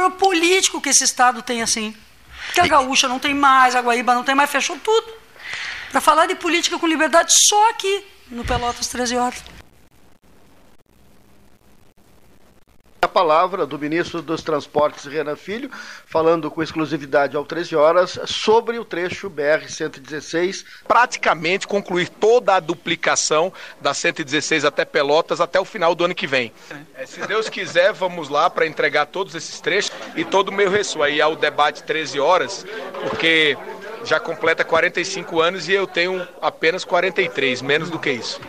Programa político que esse Estado tem assim. Que a Gaúcha não tem mais, a Guaíba não tem mais, fechou tudo. Para falar de política com liberdade só aqui, no Pelotas 13 horas. Palavra do ministro dos Transportes, Renan Filho, falando com exclusividade ao 13 horas sobre o trecho BR-116. Praticamente concluir toda a duplicação da 116 até Pelotas até o final do ano que vem. É, se Deus quiser, vamos lá para entregar todos esses trechos e todo o meu resto. Aí há o debate 13 horas, porque já completa 45 anos e eu tenho apenas 43, menos do que isso.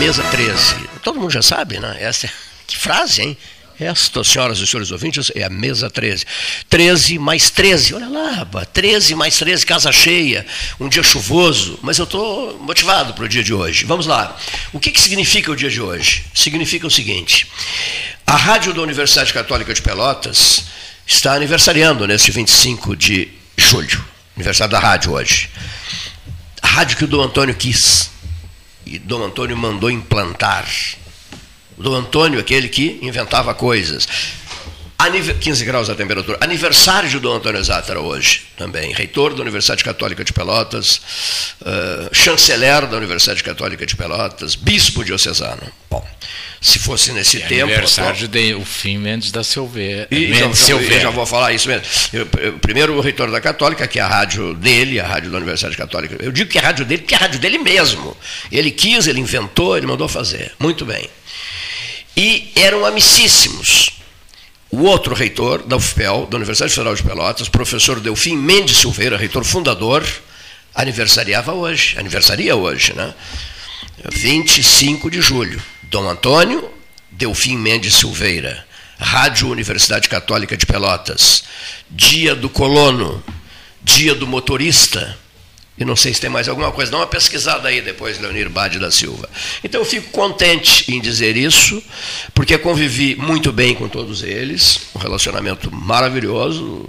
Mesa 13. Todo mundo já sabe, né? Essa é... Que frase, hein? Esta, senhoras e senhores ouvintes, é a mesa 13. 13 mais 13, olha lá, 13 mais 13, casa cheia, um dia chuvoso, mas eu estou motivado para o dia de hoje. Vamos lá. O que, que significa o dia de hoje? Significa o seguinte: a rádio da Universidade Católica de Pelotas está aniversariando neste 25 de julho, aniversário da rádio hoje. A rádio que o Dom Antônio quis e Dom Antônio mandou implantar. O Dom Antônio, aquele que inventava coisas. 15 graus a temperatura. Aniversário de Dom Antônio Zátara hoje também. Reitor da Universidade Católica de Pelotas, uh, chanceler da Universidade Católica de Pelotas, bispo diocesano. Bom, se fosse nesse e tempo. Aniversário de o fim Mendes da Silveira. E, Mendes já, Silveira. já vou falar isso mesmo. Eu, eu, primeiro, o reitor da Católica, que é a rádio dele, a rádio da Universidade Católica. Eu digo que é a rádio dele, porque é a rádio dele mesmo. Ele quis, ele inventou, ele mandou fazer. Muito bem. E eram amicíssimos o outro reitor da UFPEL, da Universidade Federal de Pelotas, professor Delfim Mendes Silveira, reitor fundador, aniversariava hoje, aniversaria hoje, né? 25 de julho. Dom Antônio Delfim Mendes Silveira, Rádio Universidade Católica de Pelotas, Dia do Colono, Dia do Motorista, e não sei se tem mais alguma coisa. Dá uma pesquisada aí depois, Leonir Bade da Silva. Então eu fico contente em dizer isso, porque convivi muito bem com todos eles, um relacionamento maravilhoso,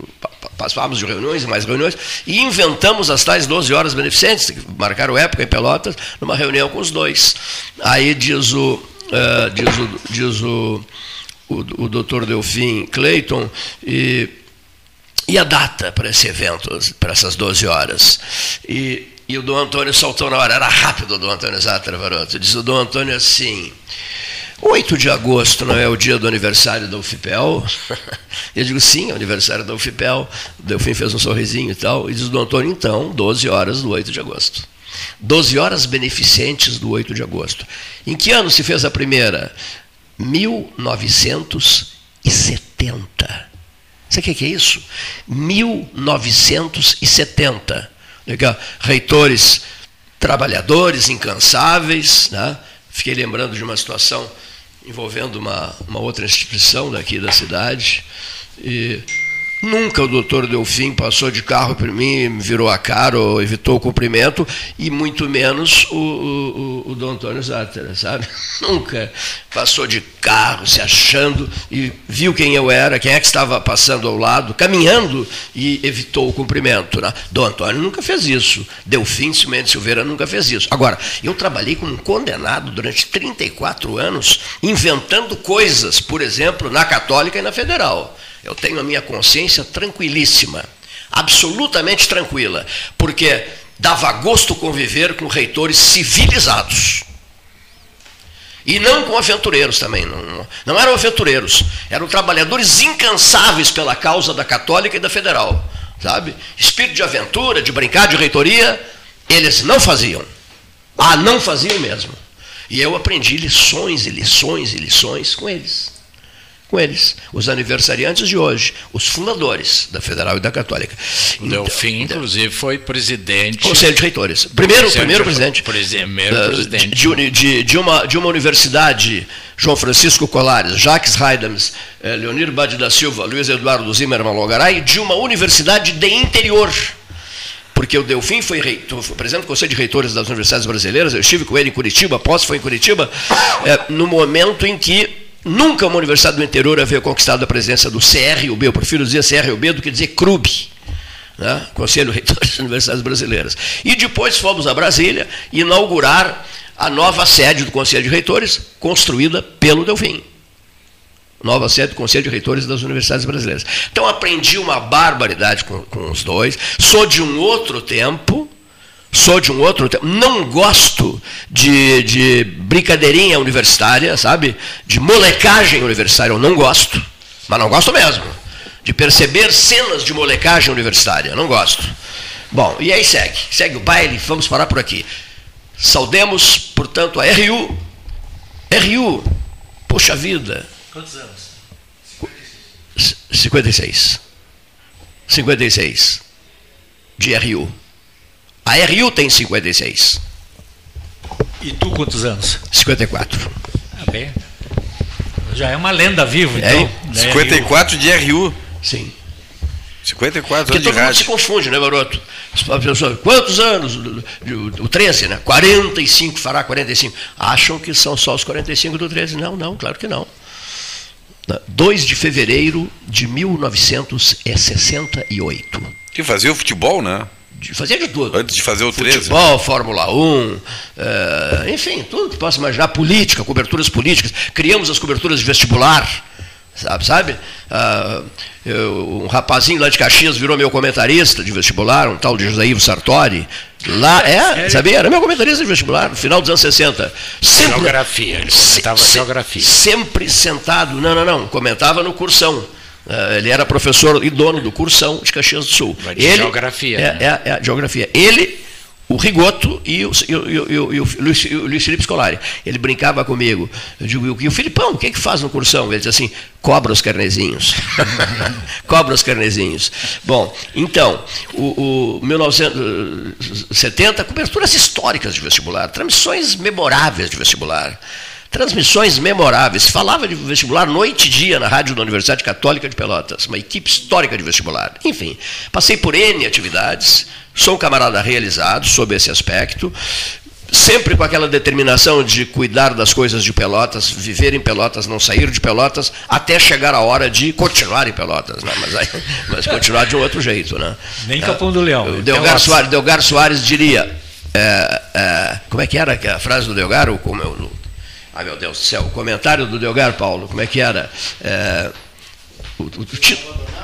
passávamos de reuniões e mais reuniões, e inventamos as tais 12 horas beneficentes, que marcaram época em Pelotas, numa reunião com os dois. Aí diz o, uh, diz o, diz o, o, o doutor Delfim Clayton, e e a data para esse evento, para essas 12 horas? E, e o Dom Antônio saltou na hora, era rápido o Dom Antônio Zatra Varoto. Diz o Dom Antônio assim: 8 de agosto não é o dia do aniversário da UFPEL? Eu digo, sim, é o aniversário da UFPEL. O Delfim fez um sorrisinho e tal. E diz o Dom Antônio, então, 12 horas do 8 de agosto. 12 horas beneficentes do 8 de agosto. Em que ano se fez a primeira? 1970. Sabe o que é isso? 1970. Legal. Reitores trabalhadores, incansáveis. Né? Fiquei lembrando de uma situação envolvendo uma, uma outra instituição daqui da cidade. E Nunca o doutor Delfim passou de carro por mim, virou a cara ou evitou o cumprimento, e muito menos o, o, o, o Dom Antônio Zátera, sabe? Nunca passou de carro, se achando, e viu quem eu era, quem é que estava passando ao lado, caminhando, e evitou o cumprimento. Né? Dom Antônio nunca fez isso. Delfim Mendes Silveira nunca fez isso. Agora, eu trabalhei como um condenado durante 34 anos, inventando coisas, por exemplo, na Católica e na Federal. Eu tenho a minha consciência tranquilíssima, absolutamente tranquila, porque dava gosto conviver com reitores civilizados. E não com aventureiros também. Não, não eram aventureiros. Eram trabalhadores incansáveis pela causa da católica e da federal. Sabe? Espírito de aventura, de brincar, de reitoria, eles não faziam. Ah, não faziam mesmo. E eu aprendi lições e lições e lições com eles com eles, os aniversariantes de hoje, os fundadores da Federal e da Católica. O Delfim, então, inclusive, foi presidente. Conselho de Reitores. Primeiro, primeiro presidente. Primeiro presidente. De, de, de, uma, de uma universidade, João Francisco Colares, Jacques Haidams, eh, Leonir Bade da Silva, Luiz Eduardo Zimmermann Logaray, de uma universidade de interior porque o Delfim foi, reitor, foi presidente do Conselho de Reitores das Universidades Brasileiras, eu estive com ele em Curitiba, após foi em Curitiba, é, no momento em que Nunca uma universidade do interior havia conquistado a presença do CRUB, eu prefiro dizer CRUB do que dizer CRUB, né? Conselho Reitor das Universidades Brasileiras. E depois fomos a Brasília inaugurar a nova sede do Conselho de Reitores, construída pelo Delfim. Nova sede do Conselho de Reitores das Universidades Brasileiras. Então aprendi uma barbaridade com, com os dois, sou de um outro tempo, sou de um outro tempo, não gosto de, de brincadeirinha universitária, sabe? De molecagem universitária, eu não gosto, mas não gosto mesmo. De perceber cenas de molecagem universitária, não gosto. Bom, e aí segue, segue o baile, vamos parar por aqui. Saudemos, portanto, a RU. RU, poxa vida. Quantos anos? 56. 56. De RU. A RU tem 56. E tu quantos anos? 54. Ah, bem. Já é uma lenda viva, é, então. 54 de RU. Sim. 54 Porque anos todo de mundo rádio. se confunde, né, garoto? Pessoas, quantos anos? O 13, né? 45, fará 45. Acham que são só os 45 do 13. Não, não, claro que não. 2 de fevereiro de 1968. Que fazia o futebol, né? Fazia de tudo. Antes de fazer o 13. Futebol, Fórmula 1, é, enfim, tudo que possa imaginar, política, coberturas políticas. Criamos as coberturas de vestibular, sabe? sabe? Ah, eu, um rapazinho lá de Caxias virou meu comentarista de vestibular, um tal de José Ivo Sartori. Lá, é, sabia? Era meu comentarista de vestibular, no final dos anos 60. Sempre, geografia, ele comentava se, geografia. Sempre sentado, não, não, não, comentava no cursão. Uh, ele era professor e dono do cursão de Caxias do Sul. de ele, geografia. É, né? é, é, geografia. Ele, o Rigoto e o, e o, e o, e o Luiz, Luiz Felipe Scolari. Ele brincava comigo. Eu digo, e o Filipão, o que, é que faz no cursão? Ele diz assim, cobra os carnezinhos. cobra os carnezinhos. Bom, então, o, o 1970, coberturas históricas de vestibular, transmissões memoráveis de vestibular transmissões memoráveis. Falava de vestibular noite e dia na rádio da Universidade Católica de Pelotas, uma equipe histórica de vestibular. Enfim, passei por N atividades, sou um camarada realizado sob esse aspecto, sempre com aquela determinação de cuidar das coisas de Pelotas, viver em Pelotas, não sair de Pelotas, até chegar a hora de continuar em Pelotas, né? mas, aí, mas continuar de um outro jeito. Né? Nem Capão do Leão. O Delgar, Soares, Delgar Soares diria, é, é, como é que era a frase do Delgar? Ou como eu, Ai meu Deus do céu, o comentário do Delgar Paulo, como é que era? É, o, o,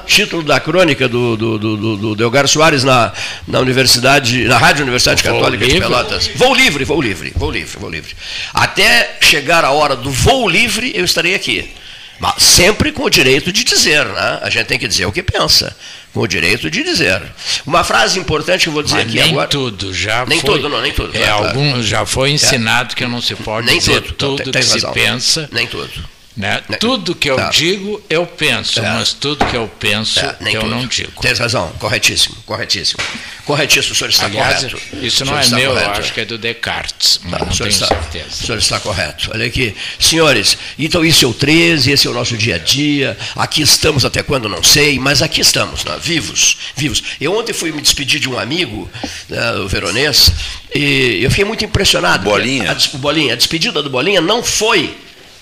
título da crônica do, do, do, do, Delgar Soares na, na Universidade, na Rádio Universidade voo Católica livre. de Pelotas. Voo livre, voo livre, voo livre, voo livre. Até chegar a hora do voo livre, eu estarei aqui. Mas sempre com o direito de dizer, né? A gente tem que dizer o que pensa com o direito de dizer. Uma frase importante que eu vou dizer Mas aqui nem agora. tudo, já nem foi, tudo, não, nem tudo. É, claro, algum, já foi ensinado é. que não se pode nem dizer tudo, tudo tem, tem que razão. se pensa. Nem tudo. Né? Né? Tudo que eu Tá. digo, eu penso, É. mas tudo que eu penso, É, nem eu tudo. não digo. Tem razão, corretíssimo, corretíssimo. Corretíssimo, o senhor está Aliás, correto. isso não é meu, eu correto. acho que é do Descartes, mas Tá, não o, senhor tenho está, certeza. o senhor está correto. Olha aqui. Senhores, então isso é o 13, esse é o nosso dia a dia. Aqui estamos até quando não sei, mas aqui estamos, né? vivos, vivos. Eu ontem fui me despedir de um amigo, né, o veronês, e eu fiquei muito impressionado. Bolinha. A, o Bolinha. A despedida do Bolinha não foi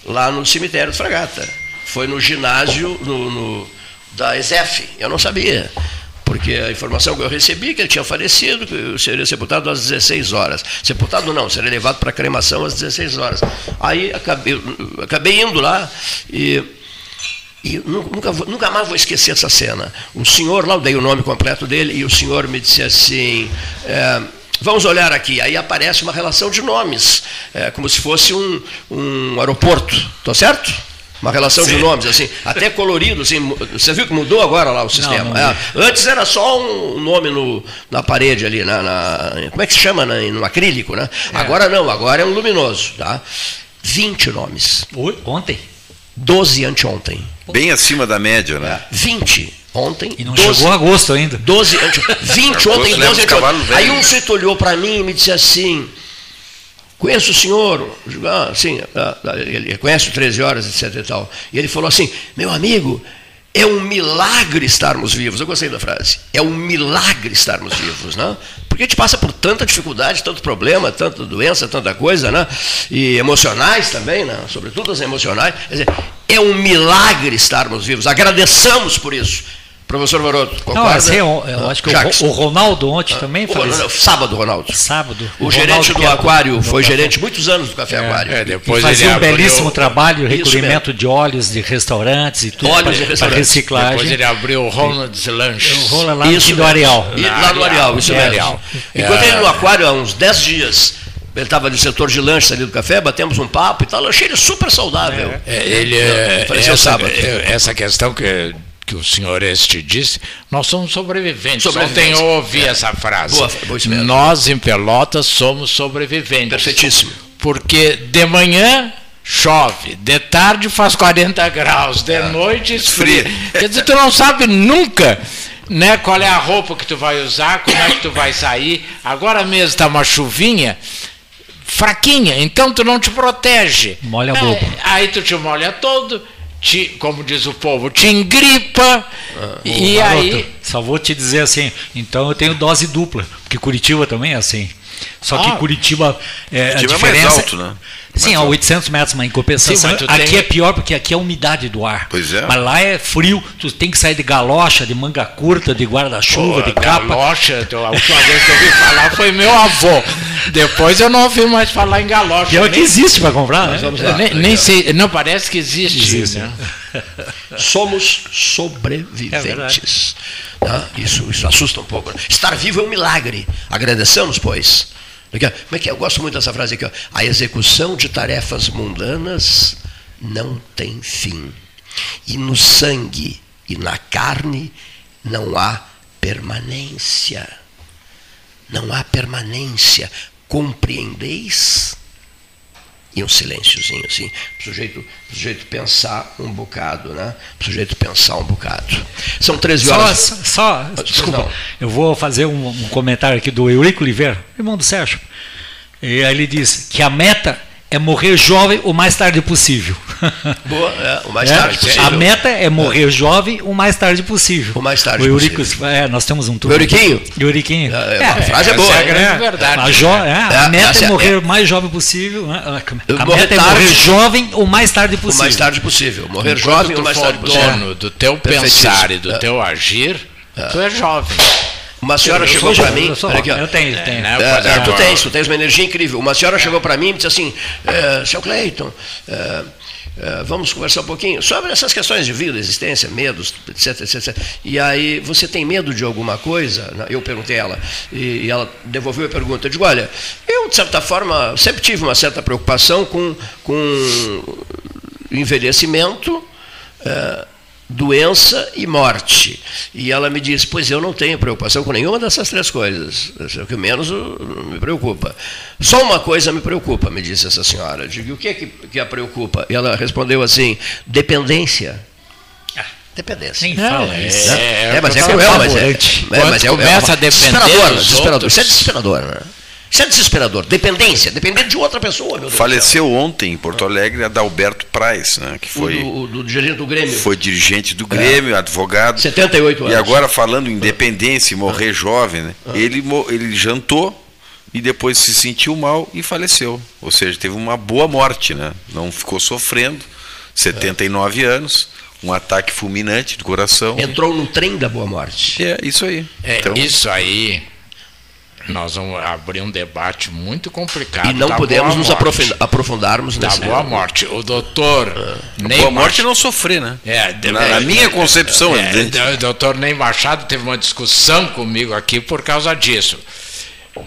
lá no cemitério do Fragata. Foi no ginásio no, no- da ESEF. Eu não sabia. Porque a informação que eu recebi é que ele tinha falecido, que seria sepultado às 16 horas. Sepultado não, seria levado para cremação às 16 horas. Aí acabei, acabei indo lá e, e nu- nunca, nunca mais vou esquecer essa cena. O senhor, lá eu dei o nome completo dele, e o senhor me disse assim. é, Vamos olhar aqui, aí aparece uma relação de nomes, é, como se fosse um, um aeroporto, tá certo? Uma relação de nomes, assim, até colorido, assim, você viu que mudou agora lá o sistema? não É, antes era só um nome no, na parede ali, na, na- como é que se chama? Na, no acrílico, né? Agora não, agora é um luminoso, tá? 20 nomes, Oi, Ontem. 12 anteontem, Bem acima da média, né? 20 ontem, E não 12 chegou agosto ainda. 12 ante... 20 ontem, Agosto leva 12 os cavalos anteontem. Aí um sujeito olhou para mim e me disse assim: Conheço o senhor? Ah, sim, ah, ah, ele conhece o 13 horas, etc. E, tal. e ele falou assim: Meu amigo, é um milagre estarmos vivos. Eu gostei da frase. É um milagre estarmos vivos, né? Porque a gente passa por tanta dificuldade, tanto problema, tanta doença, tanta coisa, né? E emocionais também, né? Sobretudo as emocionais. Quer dizer, é um milagre estarmos vivos. Agradeçamos por isso. Professor Maroto, concorda? Não, assim, eu, eu acho que o, o Ronaldo ontem também O- faleceu. não, sábado, Ronaldo. Sábado. O, gerente Ronaldo do Aquário foi café. gerente muitos anos do Café Aquário. É, E depois fazia ele um abriu- belíssimo trabalho, recolhimento de óleos de restaurantes e tudo Óleos de para reciclagem. Depois ele abriu o Ronald's Lanches. O lá Isso no do. Areal. E, lá no Areal, isso no mesmo. Areal. Enquanto É. ele no Aquário, há uns 10 dias, ele estava no setor de lanches ali do café, batemos um papo e tal, eu achei ele super saudável. É, ele, é, essa, sábado. é, essa questão que, que o senhor este disse, nós somos sobreviventes. Sobreviventes. Ontem eu ouvi essa frase. Boa, boa nós em Pelotas somos sobreviventes. Perfeitíssimo. Porque de manhã chove, de tarde faz 40 graus, de noite esfria. Quer dizer, tu não sabe nunca né, qual é a roupa que tu vai usar, como é que tu vai sair. Agora mesmo está uma chuvinha fraquinha, então tu não te protege. Molha É, bobo. Aí tu te molha todo, te, como diz o povo, te engripa, e Garoto, aí... Só vou te dizer assim, então eu tenho dose dupla, porque Curitiba também é assim. Só que Ah. Curitiba, é, Curitiba a é mais diferença alto, né? Sim, a 800 metros, mas em compensação, Sim, mas aqui tem- é pior porque aqui é a umidade do ar. Pois é. Mas lá é frio, tu tem que sair de galocha, de manga curta, de guarda-chuva, de capa. Galocha, a última vez que eu ouvi falar foi meu avô. Depois eu não ouvi mais falar em galocha. Pior que nem, existe para comprar, né? lá. nem, nem sei, não parece que existe. Existe. né? Somos É sobreviventes. Tá? isso, isso assusta um pouco. Estar vivo é um milagre. Agradeçamos, pois. Aqui, Como é que é? Eu gosto muito dessa frase aqui. Ó. A execução de tarefas mundanas não tem fim. E no sangue e na carne não há permanência. Não há permanência. Compreendeis? E um silênciozinho assim, para o sujeito, pro sujeito pensar um bocado, né? Para o sujeito pensar um bocado. São 13 Só, horas. só, só- desculpa, não. eu vou fazer um, um comentário aqui do Eurico Oliveira, irmão do Sérgio. E aí ele diz que a meta é morrer jovem o mais tarde possível. Boa, é, o mais É, tarde possível. A meta é morrer jovem o mais tarde possível. O mais tarde o Eurico, possível. É, nós temos um O Euriquinho? Euriquinho. É, é, a frase é boa. é a hein? grande verdade. A, jo- é, a É, meta é é- morrer o mais jovem possível. né? A, meta é morrer jovem o mais tarde O possível. mais tarde possível. Morrer Enquanto jovem o mais tarde possível. dono do teu pensar e do É. teu agir, tu é jovem. Uma senhora Eu chegou para mim. eu sou olha aqui, ó. jovem, eu tenho, tenho. né? É, Pode é, tens, tu tens uma energia incrível. Uma senhora chegou para mim e disse assim, é, seu Cleiton, é, é, vamos conversar um pouquinho sobre essas questões de vida, existência, medos, etc, etc. E aí, você tem medo de alguma coisa? Eu perguntei a ela, e, e ela devolveu a pergunta. Eu digo, olha, eu, de certa forma, sempre tive uma certa preocupação com, com envelhecimento, é, doença e morte. E ela me disse: Pois eu não tenho preocupação com nenhuma dessas três coisas. É o que menos me preocupa. Só uma coisa me preocupa, me disse essa senhora. Eu digo: O que é que, que a preocupa? E ela respondeu assim: dependência. Ah, dependência. Nem fala é, isso. É, mas é Quando cruel, mas é, apavorante. é, mas é, Quando é começa uma- a depender desesperador, desesperador. Isso é desesperador, né? Isso é desesperador. Dependência, depender de outra pessoa. Faleceu ontem em Porto Alegre Adalberto Praz, né, que O foi, do, o do dirigente do Grêmio. foi dirigente do Grêmio, advogado. 78 anos. E agora falando em independência e morrer jovem, né, ele, mo- ele jantou e depois se sentiu mal e faleceu. Ou seja, teve uma boa morte, né? Não ficou sofrendo. 79 anos, um ataque fulminante do coração. Entrou no trem da boa morte. É isso aí. É, Então, isso aí, nós vamos abrir um debate muito complicado. E não da podemos nos morte. aprofunda- aprofundarmos Da nesse boa morte. O doutor Ney boa morte é não sofrer, né? É, de- Na- na minha concepção, é, evidente. o doutor Ney Machado teve uma discussão comigo aqui por causa disso.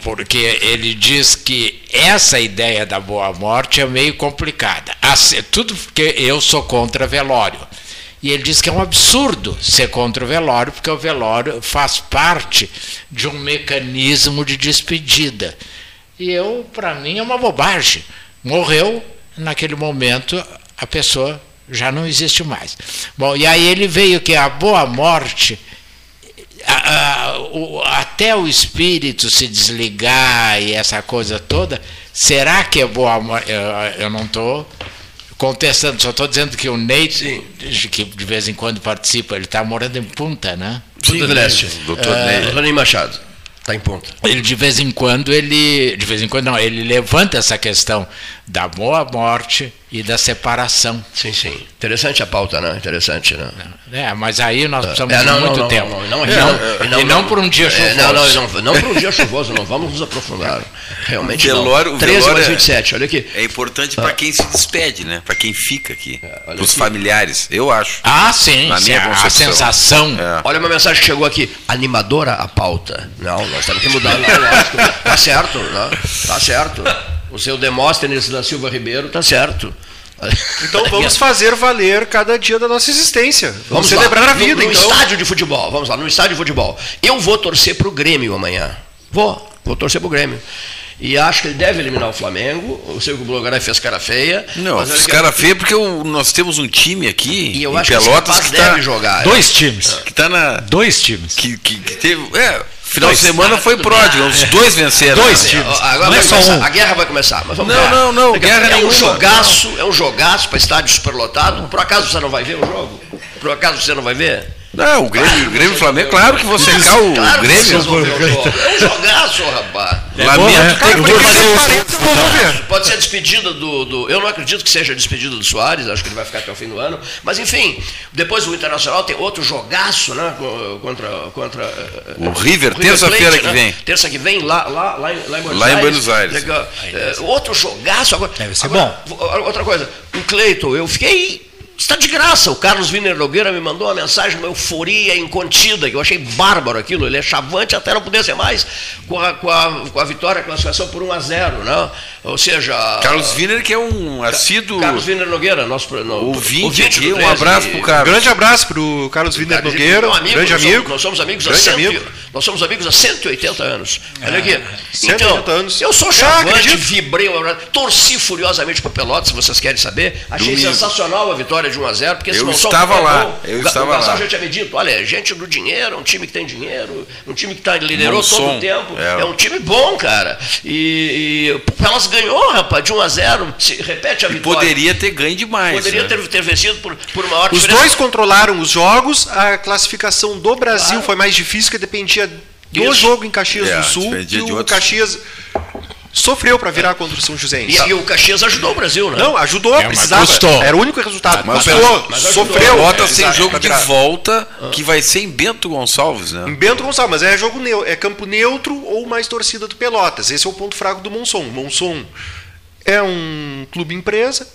Porque ele diz que essa ideia da boa morte é meio complicada. Assim, tudo porque eu sou contra velório. E ele diz que é um absurdo ser contra o velório, porque o velório faz parte de um mecanismo de despedida. E eu, para mim, é uma bobagem. Morreu, naquele momento, a pessoa já não existe mais. Bom, e aí ele veio que a boa morte a- a- o- até o espírito se desligar e essa coisa toda, será que é boa? mo- Eu, eu não estou contestando, só estou dizendo que o Ney, que de vez em quando participa, ele está morando em Punta, né? Punta del Este. Doutor Ney. Doutor Ney Machado. Está em ponta. Ele de vez em quando ele, de vez em quando não, ele levanta essa questão da boa morte e da separação. Sim, sim. Interessante a pauta, né? Interessante, né? É, mas aí nós precisamos É, de não, não, muito não, tempo. não, não, e é, não, é, e não por um dia É, chuvoso. não, não, não, não por um dia chuvoso, não vamos nos aprofundar. Realmente Velório- não. o 13 velório mais é- 27, olha aqui. É importante para quem se despede, né? Para quem fica aqui. É, Para os familiares, eu acho. Ah, sim, Na sim, minha a, a sensação. É. Olha uma mensagem que chegou aqui. Animadora a pauta. Não, nós temos que mudar. Não, lógico. Tá certo, né? Tá certo. O seu Demóstenes da Silva Ribeiro tá certo. Então vamos fazer valer cada dia da nossa existência. Vamos, Vamos celebrar lá. a vida, no, no então. estádio de futebol, vamos lá, no estádio de futebol. Eu vou torcer para o Grêmio amanhã. Vou, vou torcer para o Grêmio. E acho que ele deve eliminar o Flamengo. Eu sei que o Blogaré fez cara feia. Não, que- caras feios porque o- nós temos um time aqui E eu em acho que Pelotas rapaz que está deve jogar. Dois times. que tá na Dois times. que, que, que teve, é, final Dois. de semana Ah, foi pródigo, os dois venceram. Dois né? Ó, Agora Não é só começar, um. a guerra vai começar. Mas vamos Não, ver. não, não, guerra é um nenhuma. jogaço, é um jogaço para estádio superlotado. Por acaso você não vai ver o jogo? Por acaso você não vai ver? Não, o Grêmio, o Grêmio e o Flamengo, claro que vou secar o Claro Grêmio. É um jogaço, rapaz. Lamento ter que fazer tem 40, eu vou ver. Pode ser a despedida do, do- Eu não acredito que seja a despedida do Soares, acho que ele vai ficar até o fim do ano. Mas enfim, depois o Internacional tem outro jogaço, né? co- Contra. contra eh, O River, Plate, terça-feira que vem. Terça que vem, lá, lá, lá, em, lá em Buenos Lá em Aires. Buenos Aires. Legal. Eh, outro jogaço agora. Deve ser agora, vo- Outra coisa, o Cleiton, eu fiquei. Está de graça. O Carlos Wiener Nogueira me mandou uma mensagem, uma euforia incontida, que eu achei bárbaro aquilo. Ele é chavante até não poder ser mais com a, com a, com a vitória, a classificação por 1 a 0 né? Ou seja. Carlos Wiener, que é um assíduo Carlos Wiener Nogueira, nosso no, ouvinte aqui, um 13, abraço e- pro Carlos. Grande abraço pro Carlos Wiener Nogueira, meu amigo, grande nós amigo. Somos, nós somos amigos há Grande 100, amigo. Nós somos amigos há 180 anos. Olha aqui. 180 então, anos. Eu sou Ah, chavante, vibrei, um torci furiosamente pro Pelotas, se vocês querem saber. Achei Domingo. sensacional a vitória de 1 a 0 porque esse Eu estava lá, eu O estava o Gastal lá. já tinha me dito, olha, é gente do dinheiro, é um time que tem dinheiro, um time que tá, liderou todo Monção, o tempo. é. É. um time bom, cara. E, e o Pelotas ganhou, rapaz, de 1 a 0 Se repete a E vitória. poderia ter ganho demais. Poderia né? ter, ter vencido por, por uma hora Os dois controlaram os jogos, a classificação do Brasil Claro. foi mais difícil, que dependia do Isso. jogo em Caxias É, do Sul, e o outros. Caxias sofreu para virar contra o São Joséense. E, e o Caxias ajudou o Brasil, né? Não, ajudou, É, precisava. custou. Era o único resultado. Mas custou, mas ajudou. sofreu. Pelotas tem Exato, jogo de volta que vai ser em Bento Gonçalves, né? Em Bento Gonçalves, mas é jogo é campo neutro ou mais torcida do Pelotas. Esse é o ponto fraco do Monson. Monson é um clube empresa,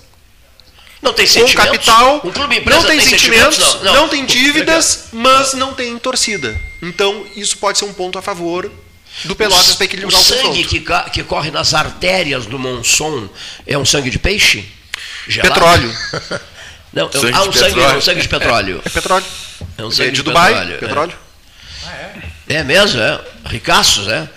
Não tem com capital, Um clube empresa não tem, sentimentos, sentimentos, não, tem dívidas, mas não tem torcida. Então, isso pode ser um ponto a favor do Pelotas para o equilibrar o, sangue confronto. que, que corre nas artérias do Monson é um sangue de peixe? Gelado? Petróleo. Não, eu- Sangue ah, de um sangue, petróleo. um sangue de petróleo. É petróleo. É um É sangue de Dubai, petróleo, é. petróleo. É mesmo, é. Ricaços, é.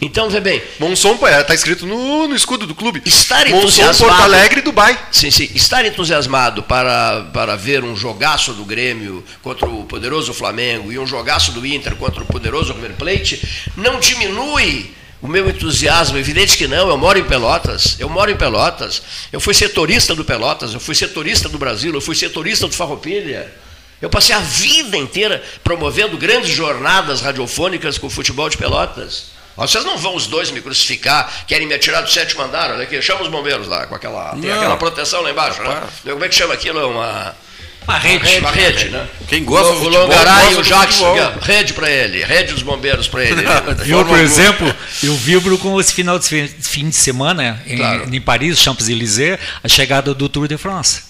Então, vê bem, Monson, é, tá escrito no, no escudo do clube. Estar Monson, entusiasmado. Porto Alegre e Dubai. Sim, sim. Estar entusiasmado para, para ver um jogaço do Grêmio contra o poderoso Flamengo e um jogaço do Inter contra o poderoso River Plate não diminui o meu entusiasmo. Evidente que não. Eu moro em Pelotas. Eu moro em Pelotas. Eu fui setorista do Pelotas. Eu fui setorista do Brasil. Eu fui setorista do Farroupilha. Eu passei a vida inteira promovendo grandes jornadas radiofônicas com o futebol de Pelotas. Vocês não vão os dois me crucificar, querem me atirar do sétimo andar, olha aqui, chama os bombeiros lá, com aquela, tem aquela proteção lá embaixo, né? Como é que chama aquilo? Uma, Uma rede. uma rede, né? Quem gosta o, do o futebol, Longaray e o Jackson, rede para ele, rede dos bombeiros para ele. Eu, por exemplo, eu vibro com esse final de fi- fim de semana em, Claro. em Paris, Champs-Élysées, a chegada do Tour de France.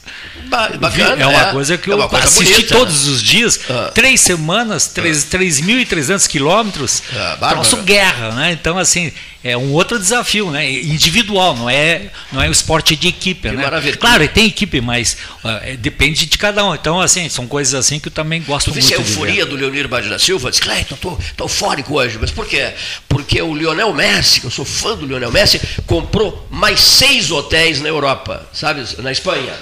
Bacana, é uma coisa que É eu uma coisa assisti bonita, todos né? os dias, Ah. três semanas, três- 3.300 quilômetros, Ah, troço guerra, né? Então, assim, é um outro desafio, né? Individual, não é, não é o esporte de equipe, né? maravilha. Claro, tem equipe, mas ah, é, depende de cada um. Então, assim, são coisas assim que eu também gosto Tu muito viste a euforia do Leonir Bade da Silva? Diz, Cleiton, tô, tô eufórico hoje. Mas por quê? Porque o Lionel Messi, que eu sou fã do Lionel Messi, comprou mais seis hotéis na Europa, sabe? Na Espanha.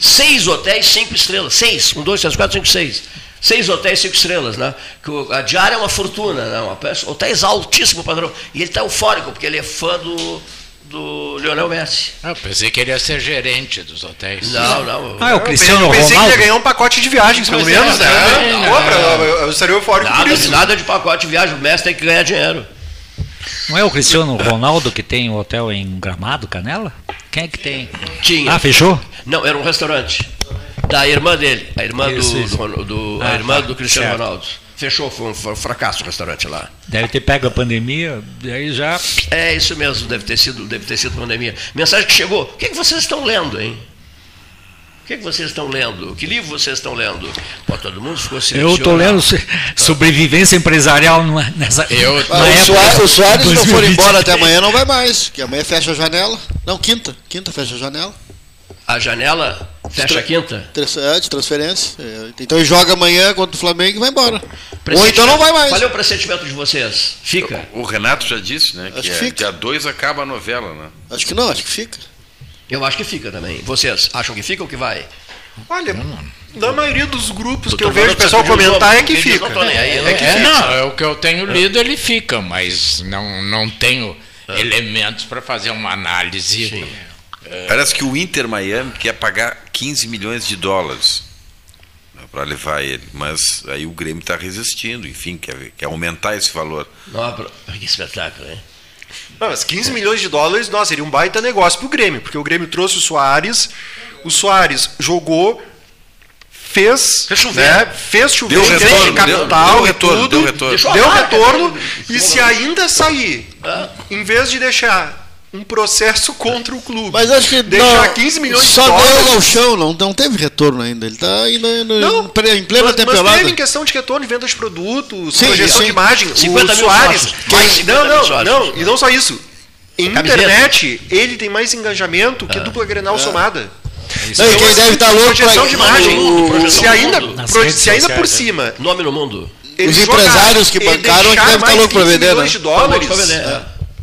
Seis hotéis, cinco estrelas. Seis. Um, dois, três, quatro, cinco, seis. Seis hotéis, cinco estrelas, né? Que o- a diária é uma fortuna, né? Uma peça, hotéis altíssimo padrão. E ele está eufórico, porque ele é fã do, do Lionel Messi. Ah, Eu pensei que ele ia ser gerente dos hotéis. Não, não. Ah, é o Eu Cristiano pensei que ele Ronaldo. ia ganhar um pacote de viagens, pelo Pois é, menos, né? também, Pô, pra- eu, eu estaria eufórico por Nada, isso. nada de pacote de viagem, o Messi tem que ganhar dinheiro. Não é o Cristiano Ronaldo que tem o hotel em Gramado, Canela? Quem é que tem? Tinha. Ah, fechou? Não, era um restaurante. Da irmã dele, a irmã Isso, do, isso. do- do- a Ah, irmã tá, do Cristiano certo. Ronaldo. Fechou, foi um, foi um fracasso o restaurante lá. Deve ter pego a pandemia, e aí já. É isso mesmo, deve ter sido, deve ter sido pandemia. Mensagem que chegou. O que, é que vocês estão lendo, hein? O que, é que vocês estão lendo? Que livro vocês estão lendo? Pô, todo mundo ficou Eu silencioso. estou lendo so- sobrevivência empresarial numa- nessa. Eu- na o, época Soares, o Soares não for 2020. embora até amanhã, não vai mais. Que amanhã fecha a janela. Não, quinta. Quinta fecha a janela. A janela fecha a quinta. É, de transferência. É, Então ele joga amanhã contra o Flamengo e vai embora. Ou então não vai mais. Qual é o pressentimento de vocês? Fica. O Renato já disse, né? Acho Que, que é, fica. dia 2 acaba a novela, né? Acho que não, acho que fica. Eu acho que fica também. Vocês acham que fica ou que vai? Olha, na maioria dos grupos que eu vejo o pessoal comentar é que nomes, fica. né? É que É, fica. não, é o que eu tenho lido, ele fica, mas não, não tenho elementos para fazer uma análise. Sim. Parece que o Inter Miami quer pagar 15 milhões de dólares para levar ele, mas aí o Grêmio está resistindo, enfim, quer, quer aumentar esse valor. Não, que espetáculo, hein? Não, mas 15 milhões de dólares, nossa, seria um baita negócio pro Grêmio, porque o Grêmio trouxe o Soares, o Soares jogou, fez, Fez chover. né, fez chover, Deu retorno, de capital, deu- deu retorno, tudo, deu retorno. Deixou a deu retorno, e se ainda sair, em vez de deixar um processo contra o clube, Mas acho que deixar não, 15 milhões de só deu dólares... ao chão, não, não teve retorno ainda. Ele está ainda no- Não, em em plena mas, mas temporada. teve em questão de retorno de venda de produtos, Sim, projeção sim. de imagem. 50 o mil Soares. sócios, mais 50 não, não, não. E não só isso. Em Camiseta. internet, ele tem mais engajamento Ah. que a dupla Grenal somada. Não, e quem deve estar louco Projeção pra- de imagem. mundo, projeção se ainda, se ainda por sociais, cima. Nome no mundo. Os empresários que bancaram é que deixar deve estar louco 15 vender, milhões né? de dólares. Tá louco pra vender,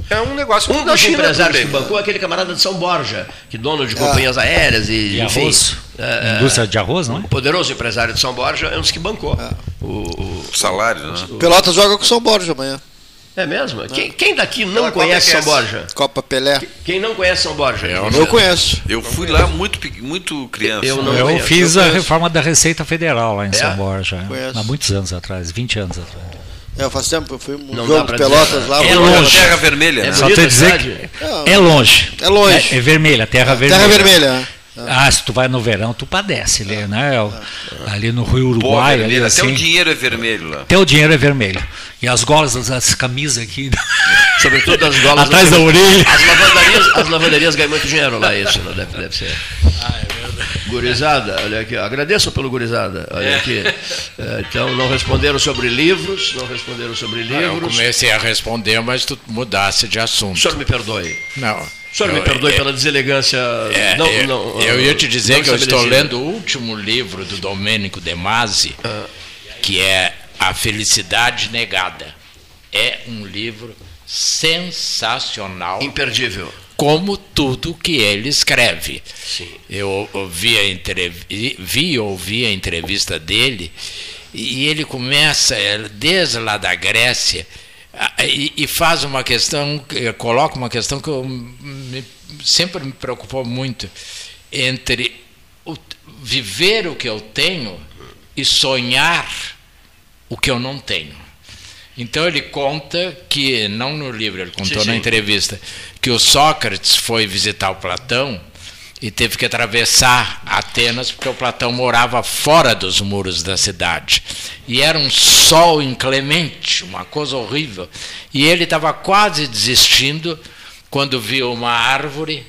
É um negócio Um dos China. empresários que pro Grêmio. bancou é aquele camarada de São Borja, que dono de companhias aéreas e, De enfim, arroz. é, é, Indústria de arroz, não é? o poderoso empresário de São Borja é um dos que bancou. O, o- O salário, né? Pelotas joga com o São Borja amanhã. é mesmo? Quem, quem daqui não Pela conhece São Borja? Copa Pelé. Quem não conhece São Borja? Eu conheço. Eu fui lá muito, muito criança. Eu não Eu conheço, fiz eu a conheço. reforma da Receita Federal lá em É? São Borja, há muitos anos atrás, 20 anos atrás. É, faz tempo, eu fui um Não jogo de Pelotas dizer, lá. É longe. Terra Vermelha, É né? Só bonita te dizer cidade? que é longe. É longe. É, é vermelha, terra vermelha. Terra Vermelha. Ah, se tu vai no verão, tu padece ali, né? Ali no Rio Uruguai, ali vermelho, até assim. o dinheiro é vermelho lá. Até o dinheiro é vermelho. E as golas, as, as camisas aqui, Sobretudo as golas. atrás da orelha. As lavanderias, as lavanderias ganham muito dinheiro lá, isso, não deve, deve ser. Gurizada, olha aqui, agradeço pelo gurizada, olha aqui. É, Então, não responderam sobre livros, não responderam sobre Eu livros. comecei a responder, mas tu mudasse de O assunto. senhor me perdoe. Não. O senhor me Eu- perdoe é- pela deselegância. É, não, eu, não, eu ia te dizer que eu estou lendo o último livro do Domênico De Masi, Ah. que é A Felicidade Negada. É um livro sensacional, Imperdível. Como tudo que ele escreve. Sim. Eu ouvi a entrev- vi e ouvi a entrevista dele e ele começa desde lá da Grécia e, faz uma questão, eh, coloca uma questão que eu me- sempre me preocupou muito entre o- viver o que eu tenho e sonhar o que eu não tenho. Então ele conta que, não no livro, ele contou Sim, na sim. entrevista, que o Sócrates foi visitar o Platão e teve que atravessar Atenas porque o Platão morava fora dos muros da cidade. E era um sol inclemente, uma coisa horrível. E ele estava quase desistindo quando viu uma árvore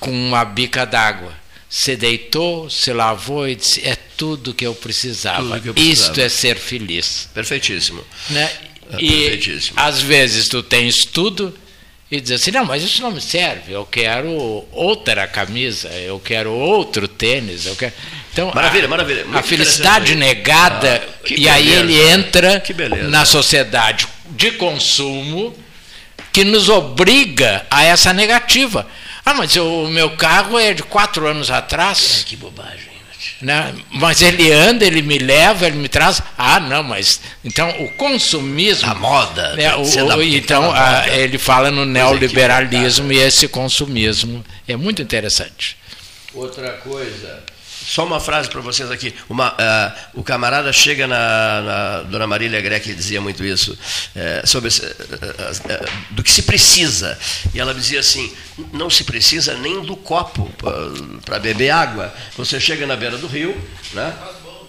com uma bica d'água. Se deitou, se lavou e disse: É tudo que eu precisava. Que eu precisava." Isto é ser feliz. Perfeitíssimo. Né? É E perfeitíssimo. às vezes tu tens tudo e diz assim: Não, mas isso não me serve. Eu quero outra camisa, eu quero outro tênis. Eu quero... Então, Maravilha, a, maravilha. Muito a felicidade negada, Ah, e aí beleza. ele entra na sociedade de consumo que nos obriga a essa negativa. Ah, mas o meu carro é de quatro anos atrás. Que bobagem. Né? Mas ele anda, ele me leva, ele me traz. Ah, não, mas. Então, o consumismo. A moda. né, o- o- então, a- moda. ele fala no neoliberalismo e esse consumismo. É muito interessante. Outra coisa. Só uma frase para vocês aqui. Uma, ah, o camarada chega na, na Dona Marília Greco dizia muito isso, eh, sobre esse, eh, eh, do que se precisa. E ela dizia assim: não se precisa nem do copo para beber água. Você chega na beira do rio, né?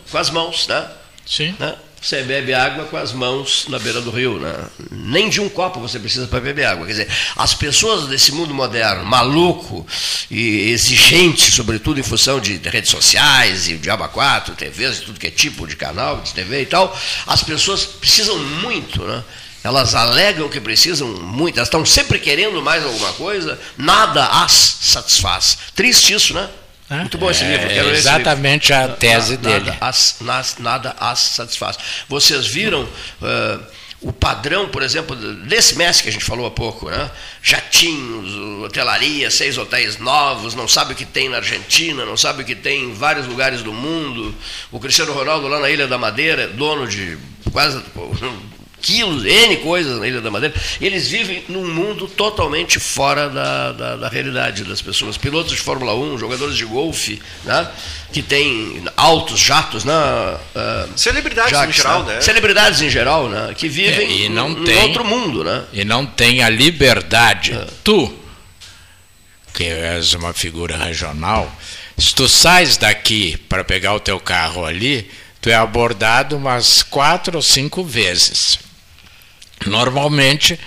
com as mãos, né? Sim. né? Você bebe água com as mãos na beira do rio. Né? Nem de um copo você precisa para beber água. Quer dizer, as pessoas desse mundo moderno, maluco e exigente, sobretudo em função de redes sociais e diabo a quatro, TVs, de tudo que é tipo de canal, de TV e tal, as pessoas precisam muito, né? Elas alegam que precisam muito, elas estão sempre querendo mais alguma coisa, nada as satisfaz. Triste isso, né? Muito bom esse É, livro. quero exatamente a livro. tese Na- nada dele. as- nas- nada as satisfaz. Vocês viram ah, o padrão, por exemplo, desse mês que a gente falou há pouco, né? Jatinhos, hotelaria, seis hotéis novos, não sabe o que tem na Argentina, não sabe o que tem em vários lugares do mundo. O Cristiano Ronaldo lá na Ilha da Madeira, dono de quase quilos, N coisas na Ilha da Madeira, eles vivem num mundo totalmente fora da, da, da realidade das pessoas. Pilotos de Fórmula 1, jogadores de golfe, né? que têm altos jatos, né? ah, Celebridades jaques, em geral, né? Celebridades em geral, né? que É, vivem e num tem- outro mundo. Né? E não tem a liberdade. É. Tu, que és uma figura regional, se tu sais daqui para pegar o teu carro ali, tu é abordado umas quatro ou cinco vezes. Normalmente,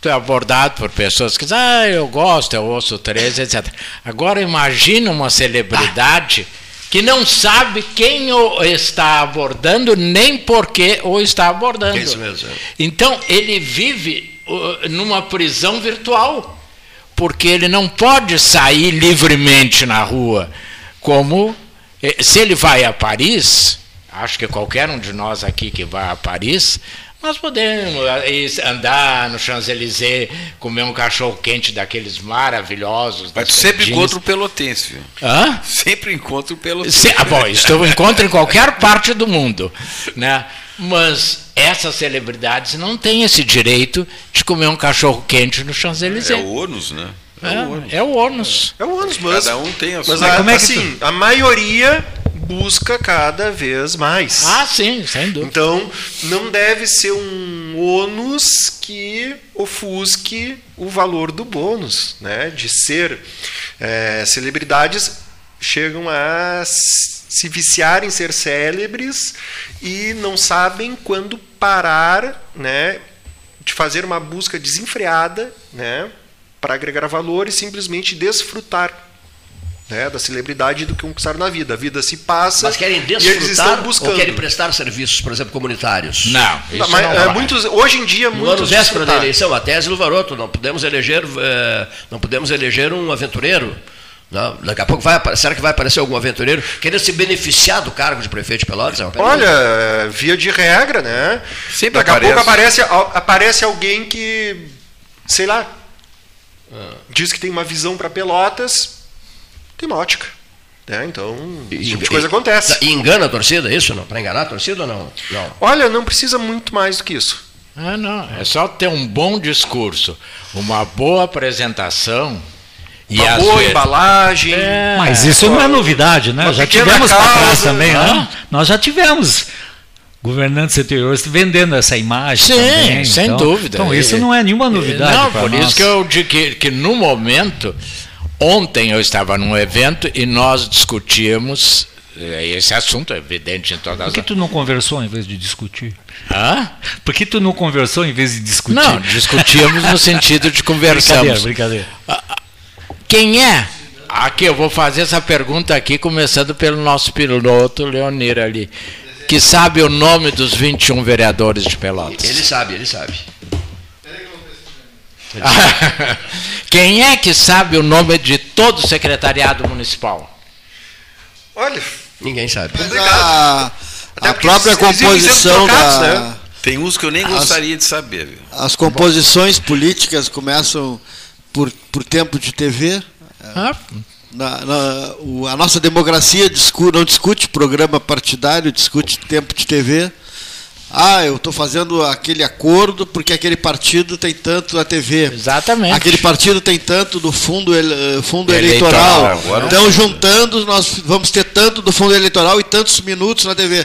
tu é abordado por pessoas que dizem, ah, eu gosto, eu ouço 13, etc. Agora imagina uma celebridade que não sabe quem o está abordando, nem por que o está abordando. É isso mesmo, é. Então, ele vive uh, numa prisão virtual, porque ele não pode sair livremente na rua. Como eh, se ele vai a Paris, acho que qualquer um de nós aqui que vai a Paris, nós podemos ir andar no Champs-Élysées, comer um cachorro quente daqueles maravilhosos. Mas tu sempre cantinas. encontra o pelotense, viu? Hã? Sempre encontra o pelotense. Se, ah, bom, isso eu encontro em qualquer parte do mundo. Né? Mas essas celebridades não têm esse direito de comer um cachorro quente no É Champs-Élysées. o ônus, né? É, é o ônus. É o ônus, mas, Cada um tem a mas sua. Mas a, como é que assim, a maioria busca cada vez mais. Ah, sim, sem dúvida. Então, não deve ser um ônus que ofusque o valor do bônus, né? De ser é, celebridades chegam a se viciar em ser célebres e não sabem quando parar, né? De fazer uma busca desenfreada, né? Para agregar valor e simplesmente desfrutar né, da celebridade do que conquistaram na vida. A vida se passa Mas querem e eles estão desfrutar buscando. ou querem prestar serviços, por exemplo, comunitários? Não, isso Não, mas, não é, vai. muitos, hoje em dia, No muitos véspera da eleição, a tese do Varoto, não podemos eleger, eh, não podemos eleger um aventureiro. Não, daqui a pouco vai será que vai aparecer algum aventureiro querendo se beneficiar do cargo de prefeito de Pelotas? É. Olha, é, via de regra, né? Sempre Daqui a aparece. pouco aparece, a- aparece alguém que, sei lá, Ah. diz que tem uma visão para Pelotas, tem uma ótica. Né? Então, esse tipo de coisa acontece. E engana a torcida, é isso? Não? Para enganar a torcida ou não? Não. Olha, não precisa muito mais do que isso. Ah, não. É só ter um bom discurso, uma boa apresentação e Uma boa vezes- embalagem. É, Mas isso não é novidade, né? Já tivemos para trás casa, também, né? hã? Nós já tivemos governantes anteriores vendendo essa imagem Sim, também. sem então, dúvida. Então isso não é nenhuma novidade Não, por nós. isso que eu digo que, que no momento, ontem eu estava num evento e nós discutíamos eh, esse assunto, é evidente em todas Por que as. tu não conversou em vez de discutir? Hã? Por que tu não conversou em vez de discutir? Não, discutíamos no sentido de brincadeira, conversamos. brincadeira. Quem é? Aqui, eu vou fazer essa pergunta aqui, começando pelo nosso piloto, Leonir ali, que sabe o nome dos 21 vereadores de Pelotas. Ele sabe, ele sabe. Quem é que sabe o nome de todo o secretariado municipal? Olha, Ninguém sabe. Mas a, a própria composição trocados, da, né? Tem uns que eu nem As- gostaria de saber. viu? as composições políticas começam por, por tempo de TV. Ah, Na- na- o- a nossa democracia discu- não discute programa partidário, discute tempo de TV. Ah, eu estou fazendo aquele acordo porque aquele partido tem tanto na TV. Exatamente. Aquele partido tem tanto do fundo, ele- fundo Eleitoral, eleitoral. agora Então, juntando, nós vamos ter tanto do fundo eleitoral e tantos minutos na TV.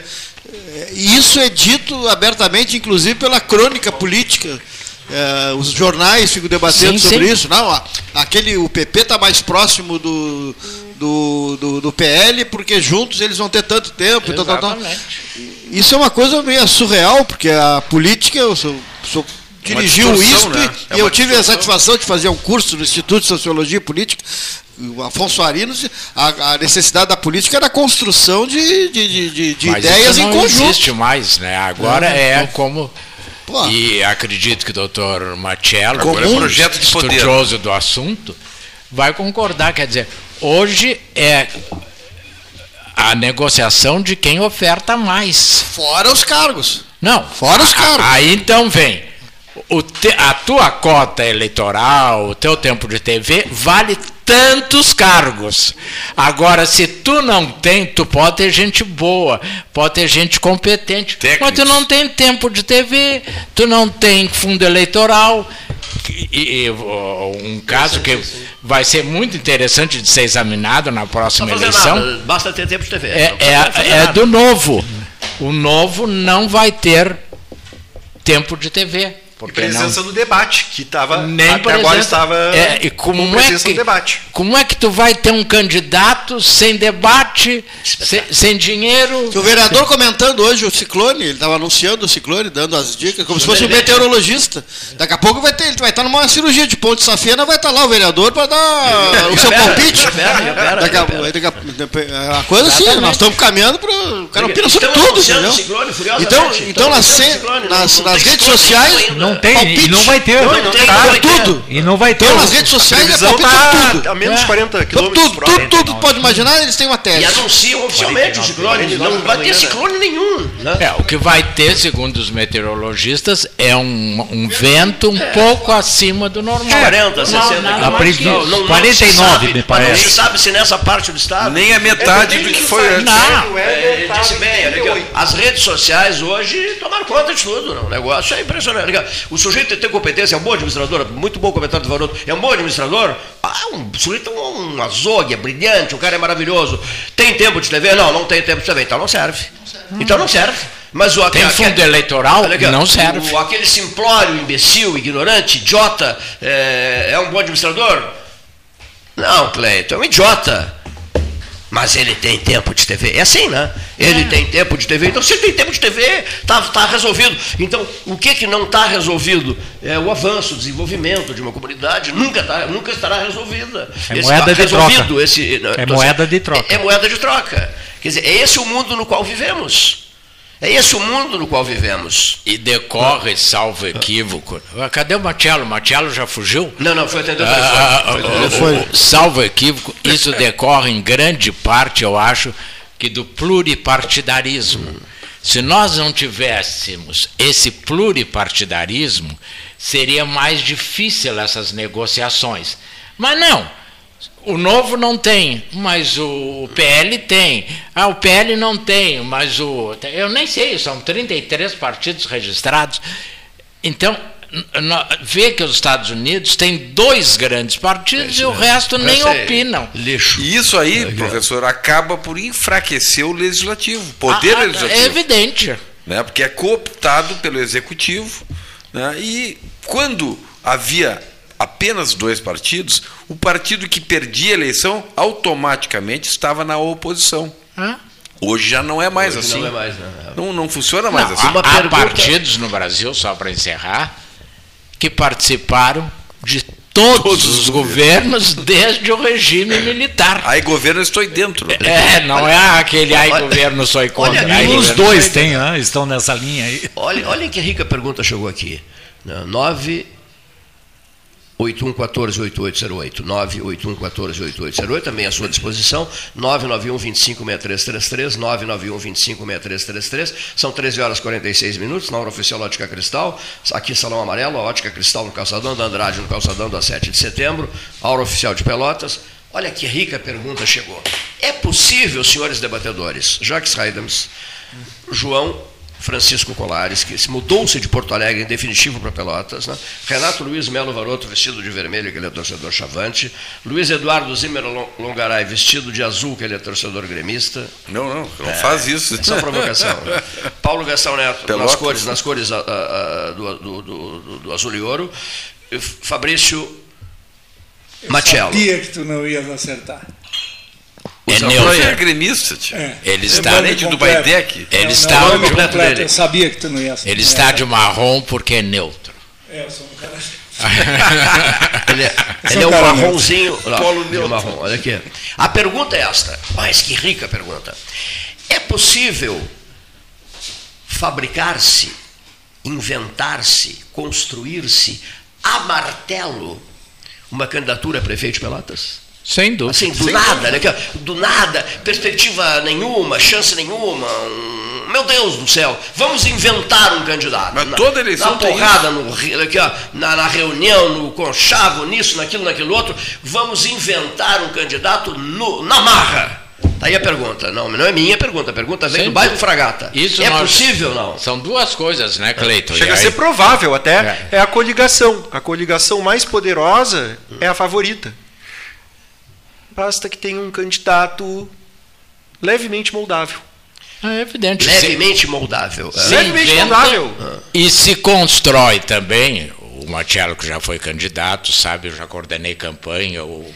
Eh, Isso é dito abertamente, inclusive pela crônica política. Eh, os jornais ficam debatendo Sim, sobre sim. isso. Não, aquele, o PP está mais próximo do, do, do, do PL porque juntos eles vão ter tanto tempo. tal, tal, tal. Isso é uma coisa meio surreal, porque a política, eu sou, sou dirigi o ISP né? É e eu tive a satisfação de fazer um curso no Instituto de Sociologia e Política. O Afonso Arinos, a, a necessidade da política era a construção de, de, de, de- ideias isso em não conjunto. existe mais, né? Agora Não, é não. como Pô. e acredito que o doutor Machello, Agora é como projeto de poder. estudioso do assunto, vai concordar. Quer dizer, hoje é a negociação de quem oferta mais. Fora os cargos. Não. Fora os cargos. Aí então vem. Te- a tua cota eleitoral, o teu tempo de TV, vale tantos cargos. Agora, se tu não tem, tu pode ter gente boa, pode ter gente competente, mas tu não tem tempo de TV, tu não tem fundo eleitoral. E, e- um caso que vai ser muito interessante de ser examinado na próxima eleição nada, basta ter tempo de TV. é, é, é do novo. O novo não vai ter tempo de TV. E Porque não, presença no debate, que estava nem até presença, agora estava é, e como com é presença que, no debate. Como é que tu vai ter um candidato sem debate, sem, sem dinheiro? Que o vereador comentando hoje o ciclone, ele estava anunciando o ciclone, dando as dicas, como se fosse um meteorologista. Daqui a pouco vai ter, ele vai estar numa cirurgia de ponte safena, vai estar lá o vereador para dar o seu Pera, palpite. a- coisa assim, nós estamos caminhando para. O cara opina sobre tudo, ciclone. Então, então nas, ciclone, não- nas, não nas redes sociais. ainda. Não tem, palpite. e não vai ter. Não, não tem, Tá, não tudo. E não vai ter. Então, nas redes sociais é palpite está tudo. a menos de 40 Então, quilômetros tudo, por hora. tudo, tudo pode imaginar, eles têm uma E tese. anunciam oficialmente o ciclone. Não vai ter ciclone nenhum. né? É, o que vai ter, segundo os meteorologistas, é um, um vento um pouco acima do normal. 40, 60 nada quilômetros. mais que Não, isso. não- não 49, se sabe, me parece. Não se sabe se nessa parte do estado. Nem a metade do que foi antes. Não. É, ele disse bem, as redes sociais hoje tomaram conta de tudo, não? o negócio é impressionante. O sujeito tem competência, é um bom administrador, muito bom comentário do Varoto, é um bom administrador, ah, um sujeito é um, um azougue, é brilhante, o cara é maravilhoso. Tem tempo de TV? Não, não tem tempo de TV, então não serve. Então não serve. Mas o Tem aquele- fundo eleitoral? Aqui, ó, Não serve. o- aquele simplório, imbecil, ignorante, idiota, é, é um bom administrador? Não, Cleiton, é um idiota. Mas ele tem tempo de TV. É assim, né? Ele é. tem tempo de TV. Então, se ele tem tempo de TV, está tá resolvido. Então, o que, que não está resolvido? É o avanço, o desenvolvimento de uma comunidade. Nunca, tá, nunca estará resolvida. É esse, moeda de troca. Esse, é então, moeda de troca. É, é moeda de troca. Quer dizer, é esse o mundo no qual vivemos. É esse o mundo no qual vivemos. E decorre, salvo equívoco. Cadê o Matiello? O Matiello já fugiu? Não, não, foi atender o ah, telefone. Ah, foi. Salvo equívoco, isso decorre em grande parte, eu acho, que do pluripartidarismo. Se nós não tivéssemos esse pluripartidarismo, seria mais difícil essas negociações. Mas não. O novo não tem, mas o PL tem. Ah, o PL não tem, mas o. Eu nem sei, são 33 partidos registrados. Então, vê que os Estados Unidos têm dois grandes partidos é e o resto nem é opinam. Lixo. E isso aí, professor, acaba por enfraquecer o legislativo, poder ah, legislativo. É evidente. Né? Porque é cooptado pelo executivo. Né? E quando havia apenas dois partidos, o partido que perdia a eleição automaticamente estava na oposição. Hã? Hoje já não é mais Hoje assim. Não, é mais, não. Né? não, não funciona mais não, assim. Há, há partidos no Brasil, só para encerrar, que participaram de todos, todos os governos desde o regime militar. Aí governo estou dentro. É, não é aquele aí governo só contra. Olha, os dois têm, estão nessa linha aí. Olha, olha que rica pergunta chegou aqui. 9 8114-8808, 98114-8808, também à sua disposição, 991-256333, 991-256333, são 13 horas e 46 minutos, na hora oficial Ótica Cristal, aqui Salão Amarelo, a Ótica Cristal no Calçadão da Andrade, no Calçadão da 7 de setembro, a hora oficial de Pelotas. Olha que rica pergunta chegou. É possível, senhores debatedores, Jacques Haidams, João Francisco Colares, que se mudou-se de Porto Alegre em definitivo para Pelotas, né? Renato Luiz Melo Varoto, vestido de vermelho, que ele é torcedor chavante, Luiz Eduardo Zimmer Longaray, vestido de azul, que ele é torcedor gremista. Não, não, não é, faz isso. É só provocação. Né? Paulo Gastão Neto, Pelotas. nas cores, nas cores a, a, a, do, do, do, do, azul e ouro, Fabrício Eu sabia que tu não ias acertar. É neutro. é gremista, tio. É. Ele está é do Baidec. Ele não, está não, completo dele. Eu sabia que tu não ia Ele está de marrom porque é neutro. É, eu sou um cara ele é, ele é um marronzinho. Polo neutro. Marrom. Olha aqui. A pergunta é esta. Mas que rica pergunta. É possível fabricar-se, inventar-se, construir-se a martelo uma candidatura a prefeito de Pelotas? Sem dúvida. Assim, do Sem nada, dúvida. Né? do nada, perspectiva nenhuma, chance nenhuma. Meu Deus do céu, vamos inventar um candidato. Mas na, toda eleição na porrada, no, aqui, ó, na, na, reunião, no conchavo, nisso, naquilo, naquilo outro, vamos inventar um candidato no, na marra. Tá aí a pergunta. Não, não é minha pergunta, a pergunta vem Sem do bairro Fragata. Isso é nós... possível não? São duas coisas, né, Cleiton? Chega a ser provável até. É. é a coligação. A coligação mais poderosa é a favorita basta que tenha um candidato levemente moldável. É evidente. Levemente moldável. Se levemente inventa, moldável. E se constrói também, o Marcelo que já foi candidato, sabe, eu já coordenei campanha, o,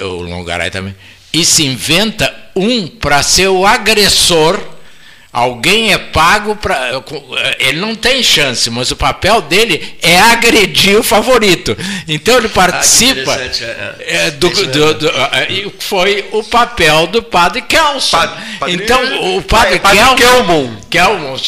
o Longaray também. E se inventa um para ser o agressor Alguém é pago para. Ele não tem chance, mas o papel dele é agredir o favorito. Então ele participa. Ah, é, é, do, do, do, é, foi o papel do padre Kelson. Padre, então, o padre, padre Kelson. Kelmon.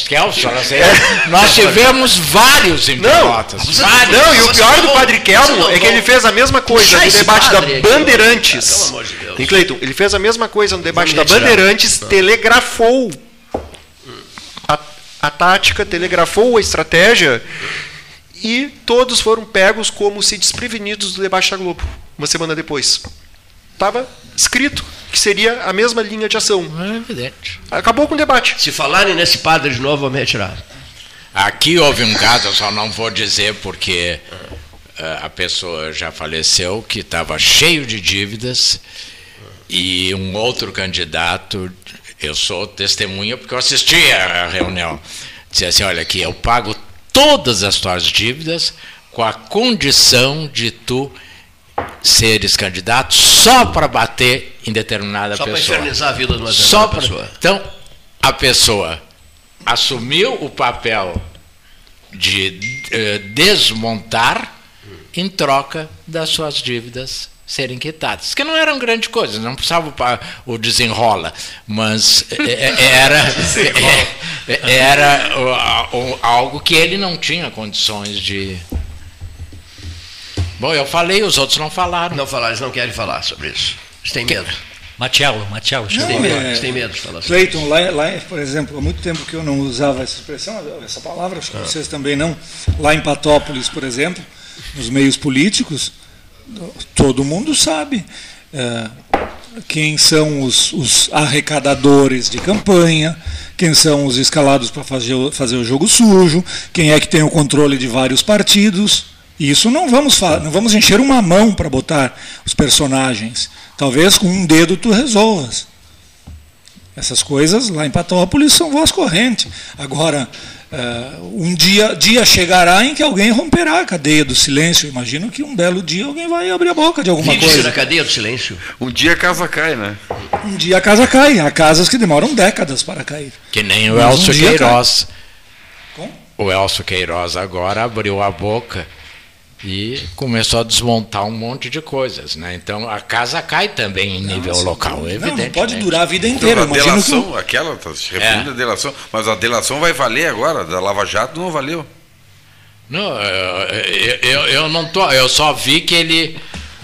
Kelson, é. nós tivemos vários em Pelotas. Não, vários. não, e o pior do padre Kelmon é que ele fez a mesma coisa no debate da Bandeirantes. Em Cleiton, ele fez a mesma coisa no debate da Bandeirantes, telegrafou a tática, telegrafou a estratégia e todos foram pegos como se desprevenidos do debate da Globo, uma semana depois. Estava escrito que seria a mesma linha de ação. É evidente. Acabou com o debate. Se falarem nesse padre de novo, vou me retirar. Aqui houve um caso, eu só não vou dizer porque uh, a pessoa já faleceu, que estava cheio de dívidas e um outro candidato eu sou testemunha porque eu assisti a reunião. Disse assim: olha aqui, eu pago todas as tuas dívidas com a condição de tu seres candidatos só para bater em determinada Só para pessoa. infernizar a vida de uma Só pra- pessoa. Então, a pessoa assumiu o papel de eh, desmontar em troca das suas dívidas serem quitadas. Que não eram grande coisa, não precisava o desenrola, mas era, era algo que ele não tinha condições de. Bom, eu falei, os outros não falaram. Não falaram, eles não querem falar sobre isso. Eles têm medo. Matiello, Matiello. Eles chama. têm medo, é- têm medo de falar sobre isso. Cleiton, lá, lá, por exemplo, há muito tempo que eu não usava essa expressão, essa palavra, acho que vocês também não. Lá em Patópolis, por exemplo, nos meios políticos, todo mundo sabe eh, quem são os, os arrecadadores de campanha, quem são os escalados para fazer, fazer o jogo sujo, quem é que tem o controle de vários partidos. Isso não vamos, não vamos encher uma mão para botar os personagens. Talvez com um dedo tu resolvas. Essas coisas lá em Patópolis são voz corrente. Agora, eh, um dia, dia chegará em que alguém romperá a cadeia do silêncio. Imagino que um belo dia alguém vai abrir a boca de alguma na coisa. cadeia do silêncio. Um dia a casa cai, né? Um dia a casa cai. Há casas que demoram décadas para cair. Que nem o Mas um Elcio dia, Queiroz. O Elcio Queiroz agora abriu a boca e começou a desmontar um monte de coisas. Né? Então a casa cai também em nível local, é Não, evidente. não pode né? durar a vida Então, inteira. a Imagino que delação, o- aquela, tá se referindo É. à delação, mas a delação vai valer agora, da Lava Jato não valeu. Não, eu, eu, eu não tô. Eu só vi que ele.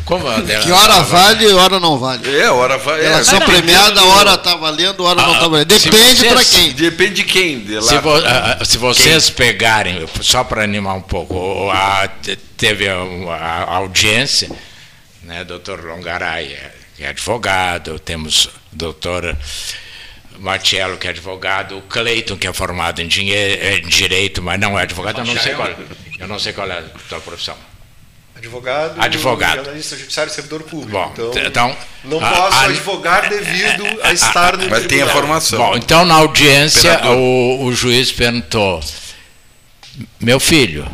Como a dela- Que hora vale e hora não vale. É, hora vai. É, Delação não, premiada, eu- hora está valendo, hora não está valendo. Depende para quem. Depende de quem. De lá, Se, vo- ah, ah, se vocês pegarem, só para animar um pouco, a- te- teve a, a audiência, né, doutor Longaray, é- que é advogado, temos o doutor Marcello, que é advogado, o Cleiton, que é formado em, dinhe- em direito, mas não é advogado, eu não sei qual, eu não sei qual é a tua profissão. Advogado, Advogado. jornalista judiciário e servidor público. Bom, então, então, não a- posso a- advogar devido a estar no Mas tem a formação. Bom, então na audiência o, o juiz perguntou: Meu filho,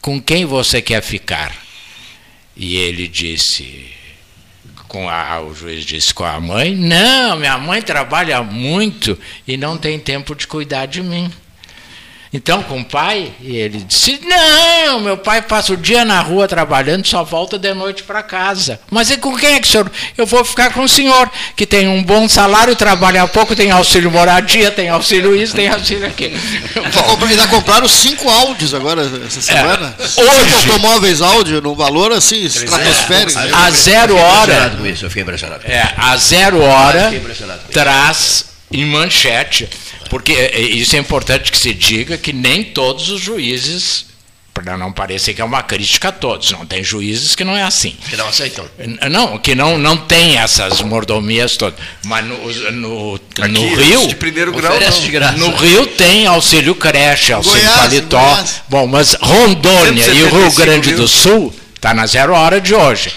com quem você quer ficar? E ele disse: com a, o juiz disse com a mãe: Não, minha mãe trabalha muito e não tem tempo de cuidar de mim. Então, com o pai, e ele disse: Não, meu pai passa o dia na rua trabalhando, só volta de noite para casa. Mas e com quem é que o senhor? Eu vou ficar com o senhor, que tem um bom salário, trabalha pouco, tem auxílio moradia, tem auxílio isso, tem auxílio aquilo. Ainda compraram cinco áudios agora, essa semana. hoje. Cinco automóveis áudio, num valor assim, estratosférico. A zero Eu fiquei hora, impressionado com isso, eu fiquei impressionado. é, a zero hora traz em manchete, porque é, é, isso é importante que se diga que nem todos os juízes, para não parecer que é uma crítica a todos, não tem juízes que não é assim. Que não aceitam. Não, que não, não tem essas mordomias todas. Mas no, no, Aqui, no Rio. de primeiro grau, não. de graça. No Rio tem auxílio creche, auxílio Goiás, paletó. Goiás. Bom, mas Rondônia e o Rio 175 Grande mil. do Sul está na zero hora de hoje.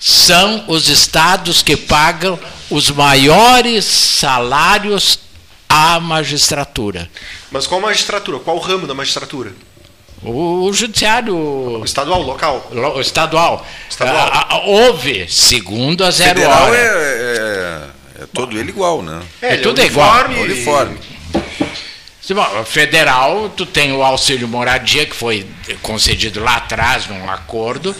São os estados que pagam os maiores salários à magistratura. Mas qual magistratura? Qual ramo da magistratura? O, o judiciário O estadual, local. lo- estadual. Estadual. Ah, ah, houve, segundo a zero Federal hora. é, é, é todo ele igual, né? É ele tudo igual. uniforme e- Uniforme. Federal, tu tem o auxílio moradia que foi concedido lá atrás num acordo,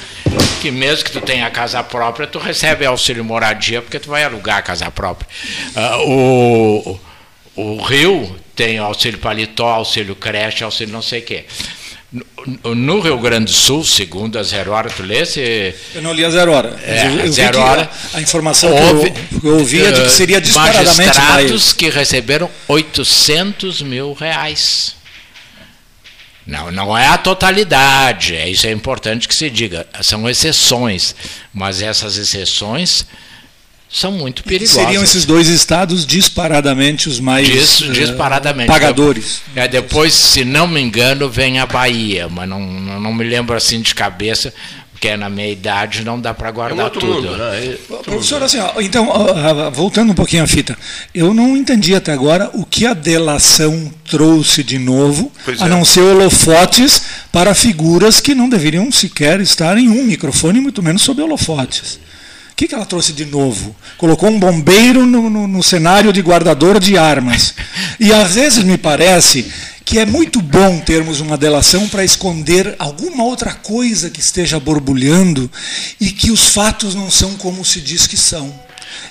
que mesmo que tu tenha casa própria, tu recebe auxílio moradia porque tu vai alugar a casa própria. Ah, o, o Rio tem auxílio paletó, auxílio creche, auxílio não sei o quê. No, Rio Grande do Sul, segundo a Zero Hora, tu lê se Eu não li a zero hora. É, eu, zero hora. A, a informação Houve, que eu, que eu ouvi é de que eh, seria disparadamente mais. magistrados que receberam 800 mil reais. Não, não é a totalidade, é isso é importante que se diga. São exceções, mas essas exceções são muito perigosas. Seriam esses dois estados disparadamente os mais Dis- eh, disparadamente. pagadores. É, depois, se não me engano, vem a Bahia, mas não, não me lembro assim de cabeça, porque é na minha idade não dá para É um guardar outro tudo. mundo, né? Professor, assim, ó, então, ó, voltando um pouquinho à fita, eu não entendi até agora o que a delação trouxe de novo, Pois a é. não ser holofotes para figuras que não deveriam sequer estar em um microfone, muito menos sob holofotes. Que, que ela trouxe de novo? Colocou um bombeiro no, no, no cenário de guardador de armas. E às vezes me parece que é muito bom termos uma delação para esconder alguma outra coisa que esteja borbulhando e que os fatos não são como se diz que são.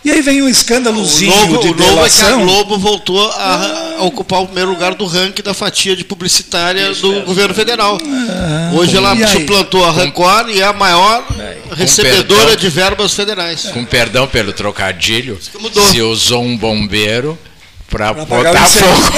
E aí vem um escândalozinho o novo, de o novo é que a. Globo voltou a, a ocupar o primeiro lugar do ranking da fatia de publicitária do governo federal. Hoje ela aí? suplantou a Record e é a maior recebedora perdão. de verbas federais. Com perdão pelo trocadilho, se usou um bombeiro para Pra apagar o botar fogo.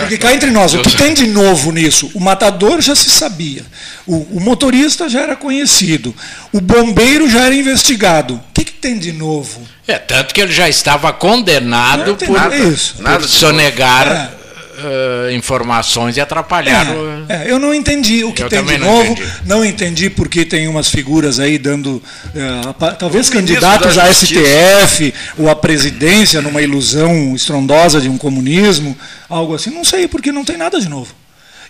Porque cá entre nós, o que tem de novo nisso? O matador já se sabia, o, o motorista já era conhecido, o bombeiro já era investigado. O que, que tem de novo? É, tanto que ele já estava condenado por, nada por Nada de sonegar eh, informações e atrapalhar o. É, é, eu não entendi o que Eu tem de também não novo, entendi. não entendi porque tem umas figuras aí dando, apa- talvez candidatos Justiça. STF ou à presidência numa ilusão estrondosa de um comunismo, algo assim, não sei, porque não tem nada de novo.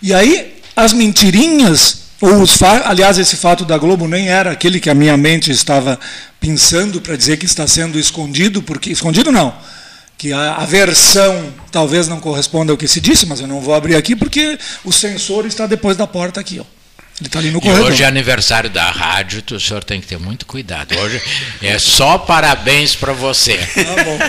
E aí, as mentirinhas, ou os aliás, esse fato da Globo nem era aquele que a minha mente estava pensando para dizer que está sendo escondido, porque escondido não, que a, a versão talvez não corresponda ao que se disse, mas eu não vou abrir aqui porque o sensor está depois da porta aqui, ó. Ele está ali no E corredor. hoje é aniversário da rádio, o senhor tem que ter muito cuidado. Hoje é só parabéns para você. Tá bom.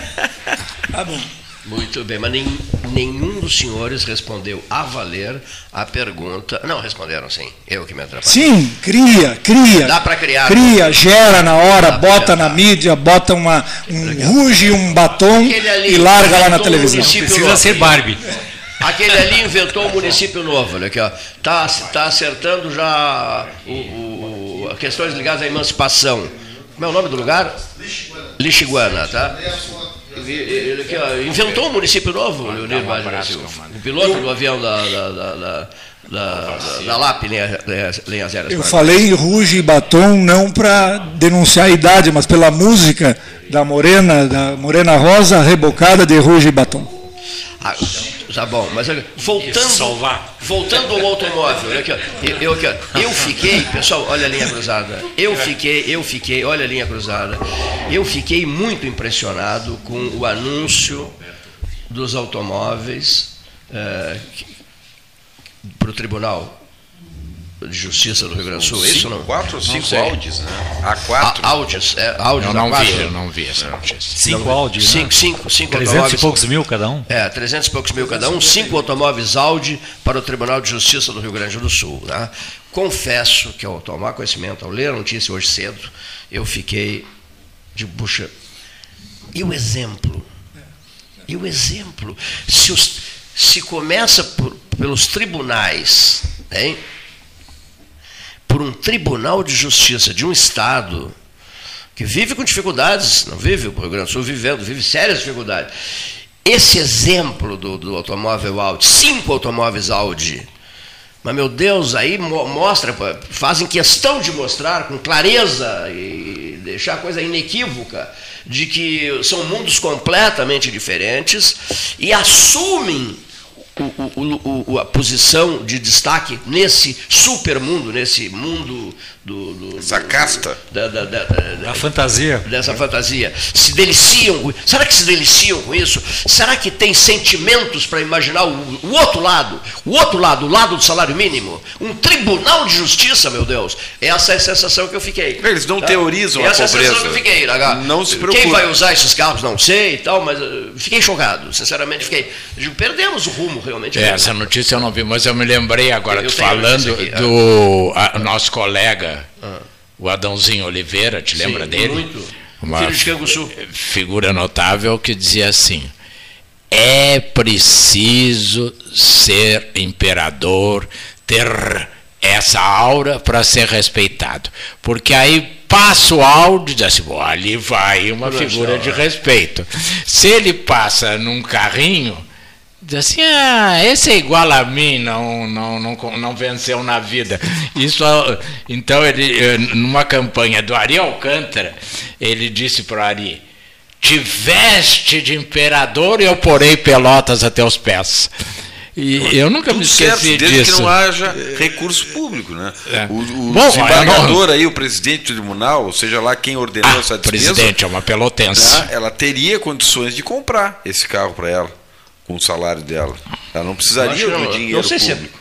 Tá bom. Muito bem, mas nem- nenhum dos senhores respondeu a valer a pergunta. Não, responderam sim. Eu que me atrapalhei. Sim, cria, cria. Dá pra criar. Cria, gera na hora, Dá bota na mídia, bota uma, um ruge, um batom ali e larga lá na televisão. município Precisa novo. ser Barbie. Aquele ali inventou um município novo, olha aqui, ó. Tá, tá acertando já o, o- o- questões ligadas à emancipação. Como é o nome do lugar? Lixiguana, tá? Ele, ele aqui, ó, inventou um município novo, Leonir um Magno Silva. O piloto do avião da, da, da, da, da, da LAP, linha- linha- linhas aéreas. Eu falei ruge e batom não para denunciar a idade, mas pela música da Morena, da Morena Rosa, rebocada de ruge e batom. Ah, tá bom, mas voltando, Salvar. voltando ao automóvel, olha aqui, eu, aqui, eu fiquei, pessoal, olha a linha cruzada. Eu fiquei, eu fiquei, olha a linha cruzada. Eu fiquei muito impressionado com o anúncio dos automóveis para o Tribunal de Justiça do Rio Grande do Sul. É isso ou não? Quatro ou cinco. Audis, né? A4. A- Audis, é, Audis Eu não A4. vi, eu não vi essa notícia. Cinco áudios, né? Cinco, cinco, cinco 300 e poucos mil cada um. É, 300 e poucos mil cada um, cinco automóveis Audi para o Tribunal de Justiça do Rio Grande do Sul. Né? Confesso que ao tomar conhecimento, ao ler a notícia hoje cedo, eu fiquei de bucha. E o exemplo? E o exemplo? Se, os- se começa por- pelos tribunais, hein? Por um tribunal de justiça de um Estado que vive com dificuldades, não vive, o Rio Grande do Sul vivendo, vive sérias dificuldades. Esse exemplo do, do automóvel Audi, cinco automóveis Audi, mas meu Deus, aí mo- mostra, fazem questão de mostrar com clareza e deixar a coisa inequívoca de que são mundos completamente diferentes e assumem o- o- o- o- a posição de destaque nesse supermundo, nesse mundo do, do- Essa casta. da, da- da- da- A fantasia. dessa fantasia. Se deliciam com Será que se deliciam com isso? Será que tem sentimentos para imaginar o, o outro lado? O outro lado, o lado do salário mínimo? Um tribunal de justiça, meu Deus. Essa é a sensação que eu fiquei. Eles não teorizam a Essa é a sensação pobreza. que eu fiquei. H. Não se Quem preocupe. vai usar esses carros, não sei e tal, mas eh, fiquei chocado. Sinceramente, fiquei. Digo, perdemos o rumo, realmente. É, essa notícia eu não vi, mas eu me lembrei agora, Eu falando aqui, Ah. do a- nosso colega, o Adãozinho Oliveira, te lembra Sim, dele? muito. Uma Filho de Canguçu. figura notável que dizia assim: é preciso ser imperador, ter essa aura para ser respeitado. Porque aí passa o áudio e diz assim, "Bom, ali vai uma figura de respeito. Se ele passa num carrinho, diz assim, ah, esse é igual a mim, não, não, não, não venceu na vida. Isso, então, ele, eh, numa campanha do Ari Alcântara, ele disse para o Ari, te veste de imperador e eu porei pelotas até os pés. E eu nunca Tudo me certo, esqueci desde disso. que não haja recurso público, né? É. O, o Bom, desembargador aí, o presidente do tribunal, ou seja lá quem ordenou Ah, essa despesa, presidente, é uma pelotense. né, ela teria condições de comprar esse carro para ela, com o salário dela. Ela não precisaria do dinheiro não sei se é- público.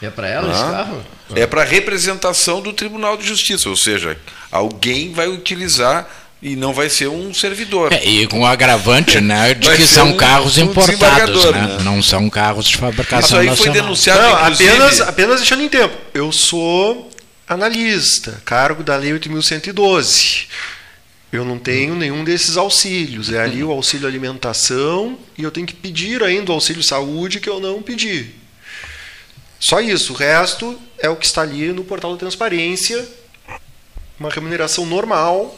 É para ela esse Ah. carro? É para representação do Tribunal de Justiça, ou seja, alguém vai utilizar e não vai ser um servidor. É, e com o agravante, né, de Vai que são um- carros um importados, né? né? Não são carros de Isso fabricação aí foi nacional. denunciado, Não, apenas, apenas deixando em tempo. Eu sou analista, cargo da Lei 8.112. Eu não tenho nenhum desses auxílios. É ali o auxílio alimentação e eu tenho que pedir ainda o auxílio saúde que eu não pedi. Só isso. O resto é o que está ali no portal da transparência. Uma remuneração normal.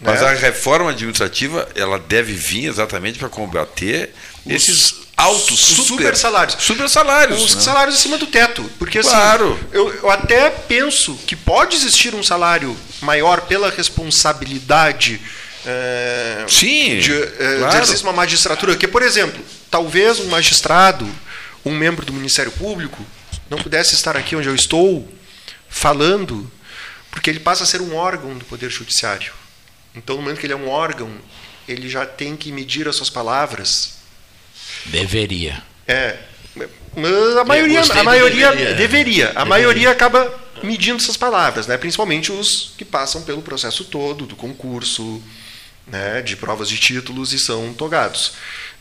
Mas né? a reforma administrativa ela deve vir exatamente para combater esses altos os super, super salários. Super salários. Os né? salários acima do teto. Porque assim, Claro. eu, eu até penso que pode existir um salário maior pela responsabilidade é, Sim, de é, claro. exercício de uma magistratura. Que, por exemplo, talvez um magistrado, um membro do Ministério Público, não pudesse estar aqui onde eu estou falando, porque ele passa a ser um órgão do Poder Judiciário. Então, no momento que ele é um órgão, ele já tem que medir as suas palavras. Deveria. É. Mas a maioria, a maioria deveria. deveria. A Deveria. maioria acaba medindo essas palavras, né? principalmente os que passam pelo processo todo do concurso, né? de provas de títulos e são togados,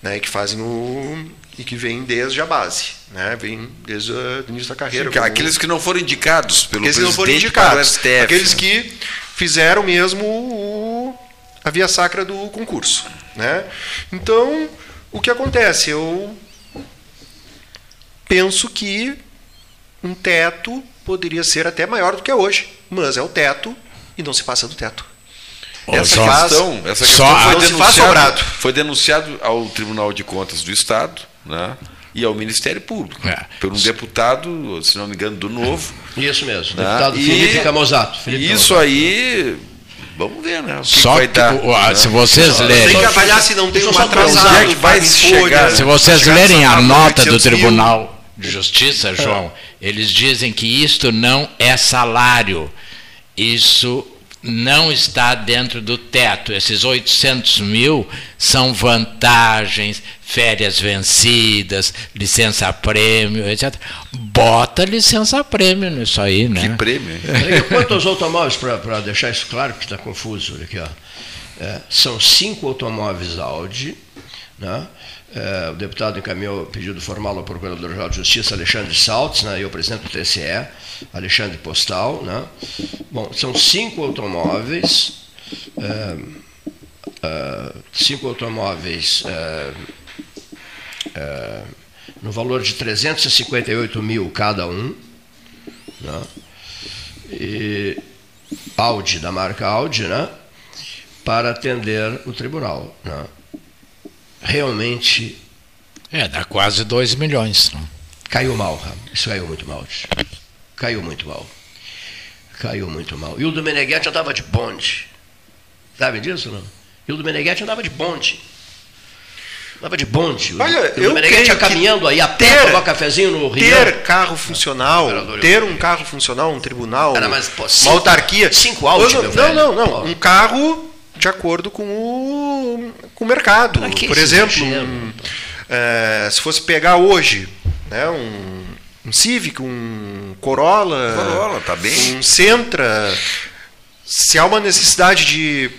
né? e que fazem o e que vêm desde a base, né? vem desde o início da carreira. como- Aqueles que não foram indicados pelo aqueles que não foram presidente indicados, STF. aqueles né? que fizeram mesmo o- a via sacra do concurso, né? Então, o que acontece? Eu penso que um teto poderia ser até maior do que é hoje, mas é o teto e não se passa do teto. Essa Só- questão, essa só- questão foi, se faz denunciado, foi denunciado ao Tribunal de Contas do Estado né, e ao Ministério Público, É. por um deputado, se não me engano, do Novo. Isso mesmo, né, deputado e Felipe Camozato. Felipe isso aí, vamos ver, né? O que Só vai que, dar. o- né? se vocês Tem lerem, que avaliar se não tem um só atrasado, é vai chegar, se vocês lerem a nota do 800 mil, Tribunal Justiça, João, eles dizem que isto não é salário. Isso não está dentro do teto. Esses 800 mil são vantagens, férias vencidas, licença-prêmio, etc. Bota licença-prêmio nisso aí, né? Que prêmio, Quantos automóveis, para deixar isso claro, que está confuso, olha aqui, ó. É, são cinco automóveis Audi, né? É, o deputado encaminhou pedido formal ao Procurador-Geral de Justiça, Alexandre Saltes, né, e o presidente do TSE, Alexandre Postal. Né? Bom, são cinco automóveis, é, é, cinco automóveis no valor de 358 mil cada um, né? e Audi, da marca Audi, né? para atender o tribunal. Né? Realmente É, dá quase 2 milhões. né? caiu mal, isso caiu muito mal. Caiu muito mal. Caiu muito mal. E o do Meneghetti andava de bonde. Sabe disso, não? E o do Meneghetti andava de bonde. Andava de bonde. O- Olha, o eu Meneghetti ia caminhando aí a pé, ter- tomar cafezinho no Rio. ter carro funcional, ter um carro funcional, um tribunal, Cara, mas, pô, uma cinco- autarquia. cinco Audi, não, meu não, velho. não, não. Um carro de acordo com o, com o mercado. Por exemplo, um, é, se fosse pegar hoje né, um, um Civic, um Corolla, Corolla, tá bem. um Sentra, se há uma necessidade de,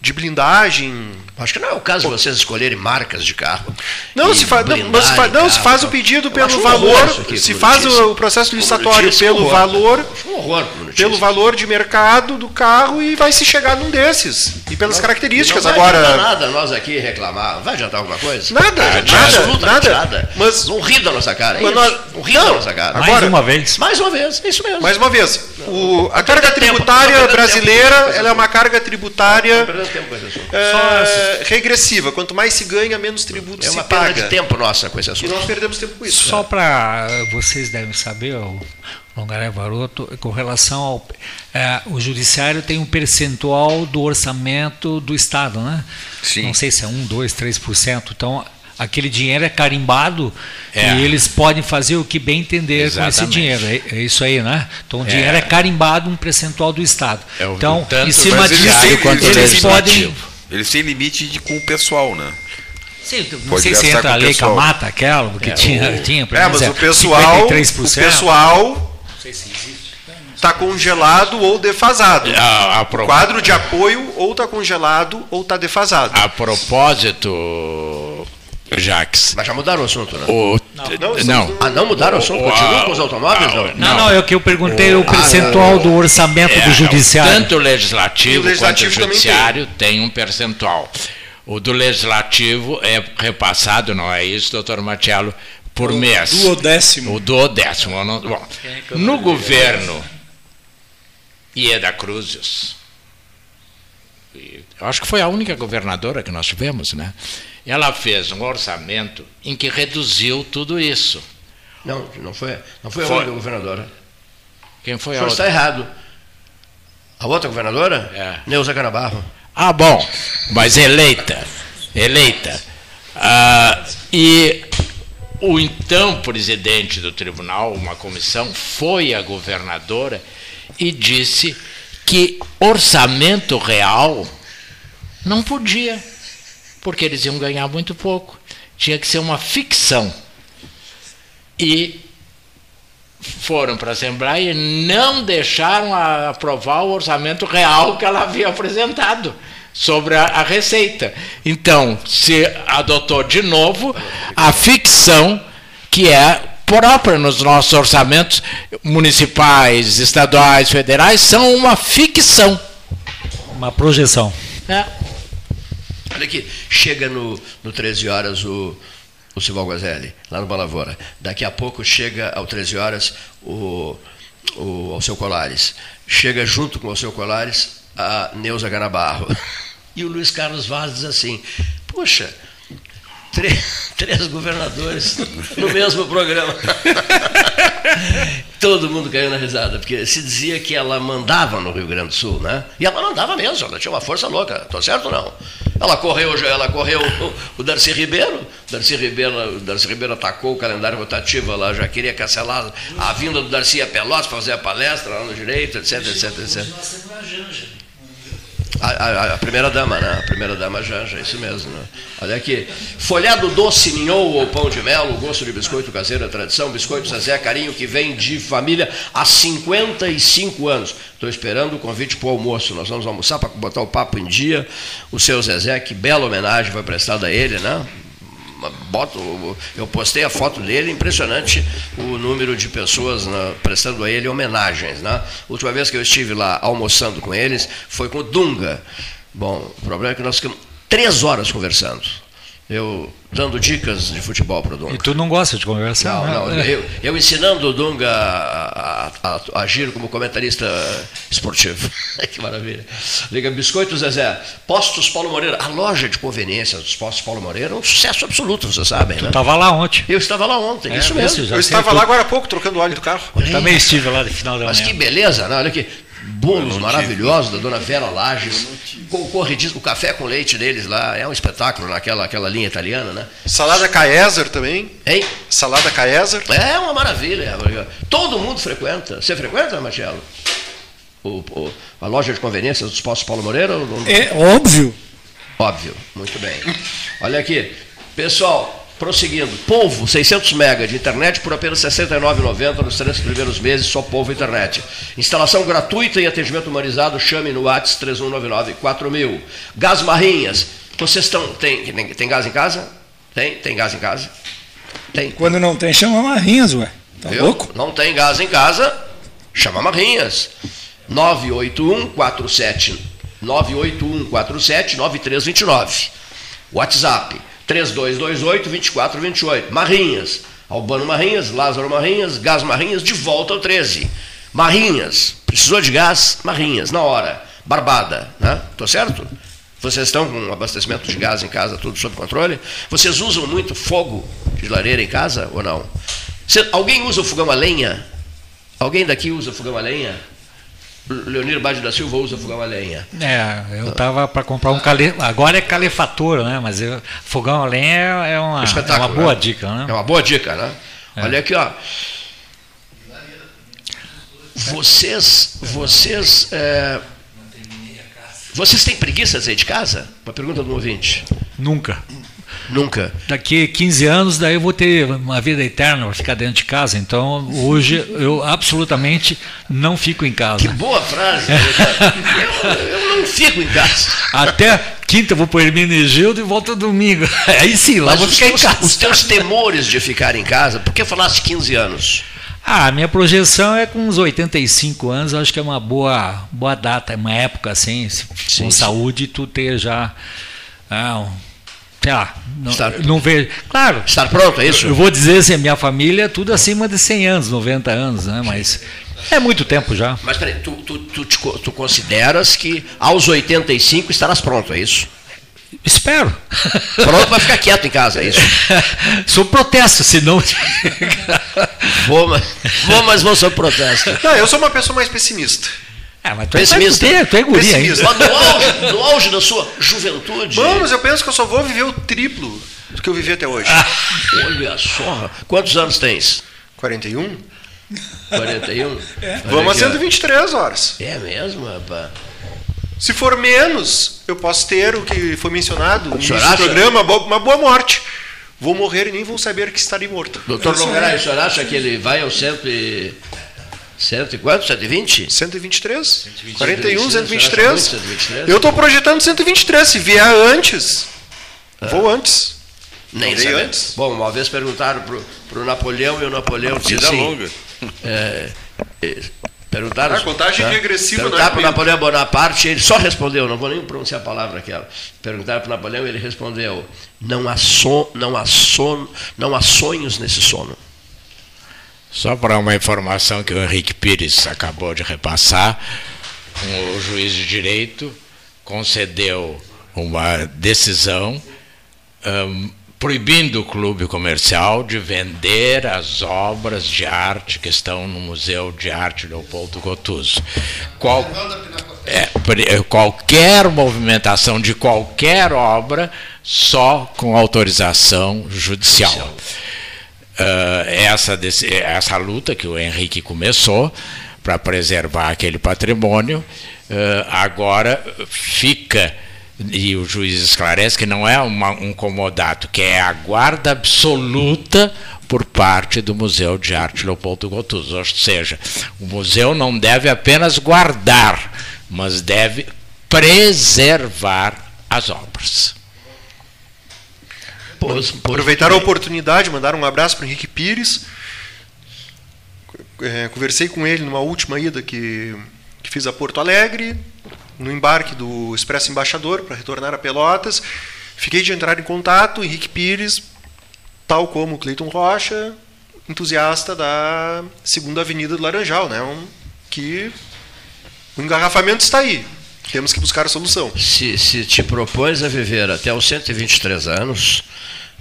de blindagem, Acho que não é o caso de vocês escolherem marcas de carro. não, se, fa não, se, fa não, se carro, faz o tal. pedido pelo valor, aqui, se faz notícia. o processo licitatório notícia, pelo horror. valor, horror pelo valor de mercado do carro e vai se chegar num desses. E pelas características não vai agora. nada nós aqui reclamar. Vai adiantar alguma coisa? Nada, Ah, nada, absolutamente nada. Mas- Não ri da nossa cara. é Mas nós- Não ri não, da nossa cara. Mais Agora- uma vez. Mais uma vez, é isso mesmo. Mais uma vez, o- a carga tempo, tributária tá perdendo brasileira tempo. ela é uma carga tributária tempo é, regressiva. Quanto mais se ganha, menos tributo É se uma perda paga. de tempo nossa com esse E assunto. nós perdemos tempo com isso. Só para vocês devem saber, o Longaré Varoto, com relação ao. é, o Judiciário tem um percentual do orçamento do Estado, né? Sim. Não sei se é 1, 2, 3%. Então, aquele dinheiro é carimbado É. e eles podem fazer o que bem entender com esse Exatamente. dinheiro. É, é isso aí, né? Então o É. dinheiro é carimbado um percentual do Estado. É o- então, tanto em cima mas disso, eles podem. Eles têm limite de, com o pessoal, né? Sim, não Pode sei se entra a lei pessoal. Camata, aquela, porque É, tinha, o- tinha, É, menos mas o pessoal, o 53%. pessoal está congelado ou defasado. A, a pro- Quadro de apoio ou está congelado ou está defasado. a propósito, Jax, Mas já mudaram o assunto, né? o, Não, não, Ah, não mudaram o assunto? O- Continuam com os automóveis? Não. Não, não, é o que eu perguntei, o percentual do orçamento É, do judiciário. Tanto o legislativo, o legislativo quanto o judiciário tem. um percentual. O do legislativo é repassado, não é isso, doutor Marcelo, por mês. Duodécimo. O duodécimo. não- Bom, no governo Ieda Cruzes, e eu acho que foi a única governadora que nós tivemos, né? Ela fez um orçamento em que reduziu tudo isso. Não, não foi, não foi a Foi. única governadora. Quem O foi a senhor está outra? errado. A outra governadora? É. Neuza Canabarro. Ah, bom, mas eleita, eleita. Ah, e o então presidente do tribunal, uma comissão, foi a governadora e disse que orçamento real não podia, porque eles iam ganhar muito pouco. Tinha que ser uma ficção. E foram para a Assembleia e não deixaram aprovar o orçamento real que ela havia apresentado sobre a, a receita. Então, se adotou de novo a ficção que é própria nos nossos orçamentos municipais, estaduais, federais, são uma ficção. Uma projeção. né? Olha aqui, chega no, no 13 horas o, o Silval Guazelli, lá no Balavoura. Daqui a pouco chega ao 13 horas o, o Alceu Colares. Chega junto com o Alceu Colares a Neuza Ganabarro. E o Luiz Carlos Vaz diz assim, puxa, três, três governadores no mesmo programa. Todo mundo caiu na risada, porque se dizia que ela mandava no Rio Grande do Sul, né? E ela mandava mesmo, ela tinha uma força louca, tô certo ou não? Ela correu, ela correu o, o Darcy Ribeiro, Darcy Ribeiro, o Darcy Ribeiro atacou o calendário rotativo, ela já queria cancelar a vinda do Darcy a Pelotas, fazer a palestra lá no direito, etc, etc, etc. A, a- a primeira dama, né? A primeira dama Janja, isso mesmo. Né? Olha aqui. Folhado doce, ninhou ou pão de mel, gosto de biscoito caseiro, é tradição, biscoito Zezé, carinho que vem de família há 55 anos. Estou esperando o convite para o almoço. Nós vamos almoçar para botar o papo em dia. O seu Zezé, que bela homenagem foi prestada a ele, né? Boto, eu postei a foto dele, impressionante o número de pessoas né, prestando a ele homenagens. Né? Última vez que eu estive lá almoçando com eles foi com o Dunga. Bom, o problema é que nós ficamos três horas conversando. Eu dando dicas de futebol para o Dunga. E tu não gosta de conversar? Não, né? não, eu, eu ensinando o Dunga a, a- a- agir como comentarista esportivo. que maravilha. Liga Biscoito Zezé. Postos Paulo Moreira. A loja de conveniência dos Postos Paulo Moreira é um sucesso absoluto, vocês sabem, né? Estava lá ontem. Eu estava lá ontem, É, isso mesmo. Eu estava lá agora há pouco trocando o óleo do carro. Eu também estive lá de final da Mas manhã. que beleza, né? Olha aqui. Bolos maravilhosos da dona Vera Lages. Com o café com leite deles lá. É um espetáculo naquela aquela linha italiana, né? Salada Caesar também. Hein? Salada Caesar. É uma maravilha. Todo mundo frequenta. Você frequenta, Marcelo? O, o- a loja de conveniências dos Postos Paulo Moreira? ou? É óbvio. Óbvio. Muito bem. Olha aqui. Pessoal, prosseguindo. Polvo, 600 mega de internet por apenas R$ 69,90 nos três primeiros meses, só Polvo Internet. Instalação gratuita e atendimento humanizado, chame no WhatsApp 3199-4000. Gás Marrinhas. Vocês estão... Tem, tem, tem gás em casa? Tem? Tem gás em casa? Tem. Quando não tem, chama Marrinhas, ué. Tá Viu? louco? Não tem gás em casa? Chama Marrinhas. 981 47 981 47 9329. WhatsApp 3228 2428. Marrinhas. Albano Marrinhas, Lázaro Marrinhas, Gás Marrinhas, de volta ao 13. Marrinhas. Precisou de gás? Marrinhas, na hora. Barbada, né? Tô certo? Vocês estão com abastecimento de gás em casa, tudo sob controle? Vocês usam muito fogo de lareira em casa ou não? Cê- alguém usa o fogão a lenha? Alguém daqui usa fogão a lenha? Leonir Bade da Silva usa fogão a lenha. É, eu tava para comprar um cale... agora é calefator, né? Mas eu... fogão a lenha é uma, é uma boa né? dica, né? É uma boa dica, né? É. Olha aqui, ó. Vocês, vocês, é... vocês têm preguiça de sair de casa? Uma pergunta do ouvinte. Nunca. Nunca. Daqui 15 anos, daí eu vou ter uma vida eterna para ficar dentro de casa. Então, hoje, eu absolutamente não fico em casa. Que boa frase. eu, eu, não fico em casa. Até quinta eu vou para o Hermenegildo e volto domingo. Aí sim, lá Mas vou ficar teus, em casa. Os teus temores de ficar em casa, por que falaste 15 anos? Ah, a minha projeção é com uns 85 anos, acho que é uma boa, boa data, uma época assim, sim, com sim. saúde, tu ter já... Ah, sei lá, não, estar, não vejo. Claro. Estar pronto, é isso? Eu, eu vou dizer assim, a minha família é tudo acima de 100 anos, 90 anos, né? Mas é muito tempo já. Mas peraí, tu, tu, tu, tu consideras que aos 85 estarás pronto, é isso? Espero. Pronto para ficar quieto em casa, é isso? Sou protesto, senão. vou, mas, vou, mas vou sob protesto. Não, eu sou uma pessoa mais pessimista. É, mas tu é pessimista. É, tu é guria pessimista. Mas no auge, no auge da sua juventude. Vamos, eu penso que eu só vou viver o triplo do que eu vivi até hoje. Ah, olha só. Quantos anos tens? 41. 41? É. Vamos a 123 horas. É mesmo, rapaz? Se for menos, eu posso ter o que foi mencionado no programa, uma boa morte. Vou morrer e nem vou saber que estarei morto. Doutor Longaray, o senhor acha que ele vai ao centro e Cento e quanto? 120? 123. 123. 41, 123. 123. Eu estou projetando 123. Se vier antes, ah. vou antes. Nem sei antes. Bom, uma vez perguntaram para o Napoleão e o Napoleão disse assim, longa. É, é, perguntaram. A contagem tá? regressiva Perguntaram para o Napoleão Bonaparte, ele só respondeu, não vou nem pronunciar a palavra aquela. Perguntaram para o Napoleão e ele respondeu: não há, so, não, há sono, não há sonhos nesse sono. Só para uma informação que o Henrique Pires acabou de repassar, o juiz de direito concedeu uma decisão um, proibindo o clube comercial de vender as obras de arte que estão no Museu de Arte Leopoldo Gotuso. Qual, é, qualquer movimentação de qualquer obra só com autorização judicial essa, essa luta que o Henrique começou para preservar aquele patrimônio, uh, agora fica, e o juiz esclarece que não é uma, um comodato, que é a guarda absoluta por parte do Museu de Arte Leopoldo Gotuso. Ou seja, o museu não deve apenas guardar, mas deve preservar as obras. Aproveitar a oportunidade, mandar um abraço para Henrique Pires. É, conversei com ele numa última ida que, que fiz a Porto Alegre, no embarque do Expresso Embaixador para retornar a Pelotas. Fiquei de entrar em contato, Henrique Pires, tal como Cleiton Rocha, entusiasta da Segunda Avenida do Laranjal, né? Um, que o engarrafamento está aí. Temos que buscar a solução. Se, se te propões a viver até os 123 anos,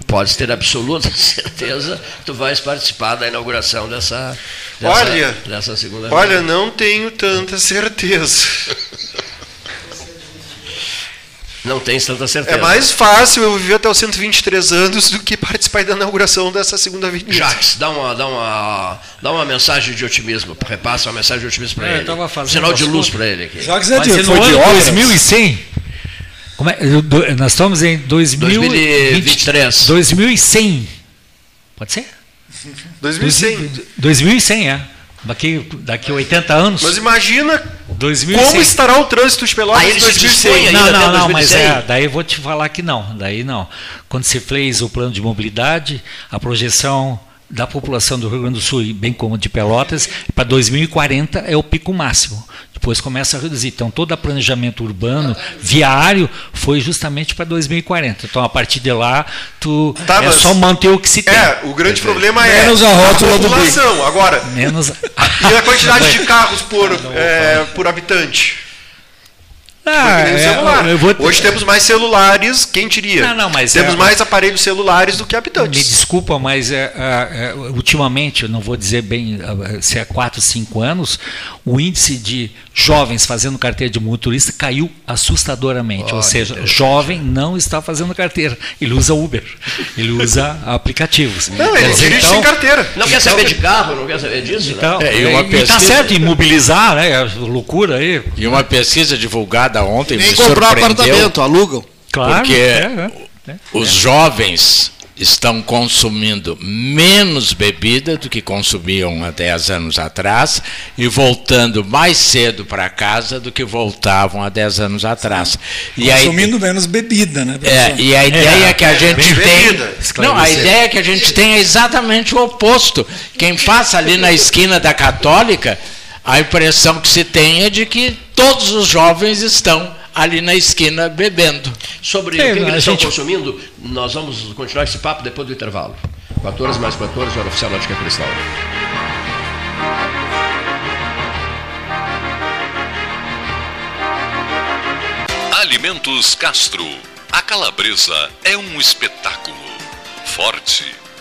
podes ter absoluta certeza que tu vais participar da inauguração dessa, dessa, olha, dessa segunda Olha, não tenho tanta certeza. Não tens tanta certeza. É mais fácil eu viver até os 123 anos do que participar da inauguração dessa segunda avenida. Jacques, dá uma, dá uma, dá uma mensagem de otimismo, repassa uma mensagem de otimismo para é, ele. Sinal de luz para ele aqui. Jacques é de, foi de 2100. Como é? Nós estamos em 2023. 2100. Pode ser? 2100. 2100, é. Daqui, daqui 80 anos. Mas imagina 2100. como estará o trânsito de Pelotas em 2100. Não, não, não, mas é, daí eu vou te falar que não. Daí não. Quando se fez o plano de mobilidade, a projeção da população do Rio Grande do Sul, bem como de Pelotas, para 2040 é o pico máximo. Depois começa a reduzir. Então, todo o planejamento urbano, viário, foi justamente para 2040. Então, a partir de lá, tu tá, é só manter o que se tem. É, o grande problema é menos a, rótula a população. Do Agora, menos... e a quantidade de carros por, é, por habitante? Ah, é, celular. Vou... Hoje temos mais celulares, quem diria? Não, não, mas temos é, mais aparelhos celulares do que habitantes. Me desculpa, mas é, é, ultimamente, eu não vou dizer bem se é 4, 5 anos, o índice de jovens fazendo carteira de motorista caiu assustadoramente. Oh, Ou seja, jovem não está fazendo carteira. Ele usa Uber, ele usa aplicativos. Não, ele dirige então, sem carteira. Não quer saber de carro, não quer saber disso. Então, né? é, e uma pesquisa... tá certo em mobilizar, né? É loucura aí. E uma pesquisa divulgada ontem Nem me comprar apartamento, alugam. Claro. Porque é, é, os jovens estão consumindo menos bebida do que consumiam há 10 anos atrás e voltando mais cedo para casa do que voltavam há 10 anos atrás. E consumindo aí, menos bebida, né? É, e a ideia é, que a gente tem. Não, a ideia que a gente tem é exatamente o oposto. Quem passa ali na esquina da Católica, a impressão que se tem é de que todos os jovens estão ali na esquina bebendo. Sobre Sim, o que eles estão gente... consumindo, nós vamos continuar esse papo depois do intervalo. 14 mais 14, hora oficial Lógica Cristal. Alimentos Castro. A calabresa é um espetáculo. Forte,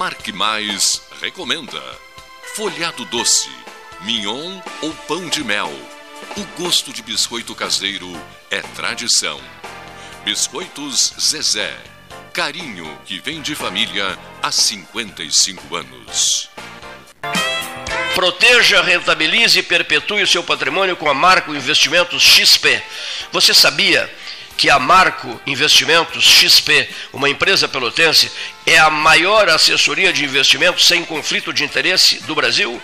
Marque Mais recomenda folhado doce, mignon ou pão de mel. O gosto de biscoito caseiro é tradição. Biscoitos Zezé. Carinho que vem de família há 55 anos. Proteja, rentabilize e perpetue o seu patrimônio com a Marco Investimentos XP. Você sabia que a Marco Investimentos XP, uma empresa pelotense, é a maior assessoria de investimentos sem conflito de interesse do Brasil?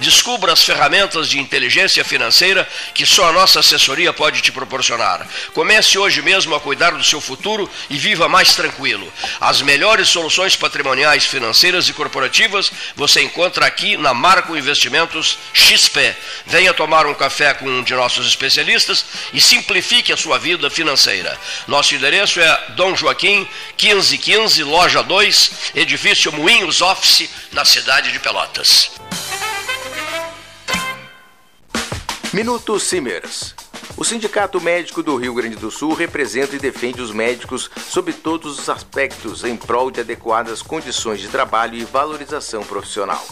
Descubra as ferramentas de inteligência financeira que só a nossa assessoria pode te proporcionar. Comece hoje mesmo a cuidar do seu futuro e viva mais tranquilo. As melhores soluções patrimoniais, financeiras e corporativas você encontra aqui na Marco Investimentos XP. Venha tomar um café com um de nossos especialistas e simplifique a sua vida financeira. Nosso endereço é Dom Joaquim, 1515, loja 2, edifício Moinhos Office, na cidade de Pelotas. Minuto Simers. O Sindicato Médico do Rio Grande do Sul representa e defende os médicos sob todos os aspectos em prol de adequadas condições de trabalho e valorização profissional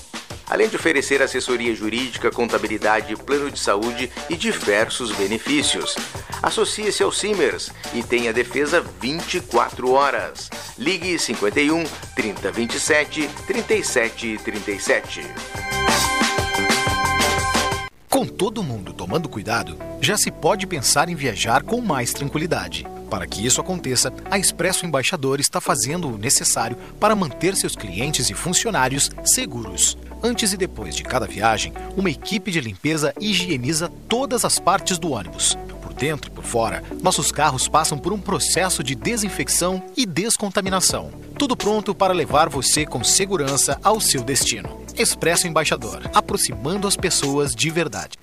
além de oferecer assessoria jurídica, contabilidade, plano de saúde e diversos benefícios. Associe-se ao Simers e tenha defesa 24 horas. Ligue 51 3027 3737. Com todo mundo tomando cuidado, já se pode pensar em viajar com mais tranquilidade. Para que isso aconteça, a Expresso Embaixador está fazendo o necessário para manter seus clientes e funcionários seguros. Antes e depois de cada viagem, uma equipe de limpeza higieniza todas as partes do ônibus. Por dentro e por fora, nossos carros passam por um processo de desinfecção e descontaminação. Tudo pronto para levar você com segurança ao seu destino. Expresso Embaixador, aproximando as pessoas de verdade.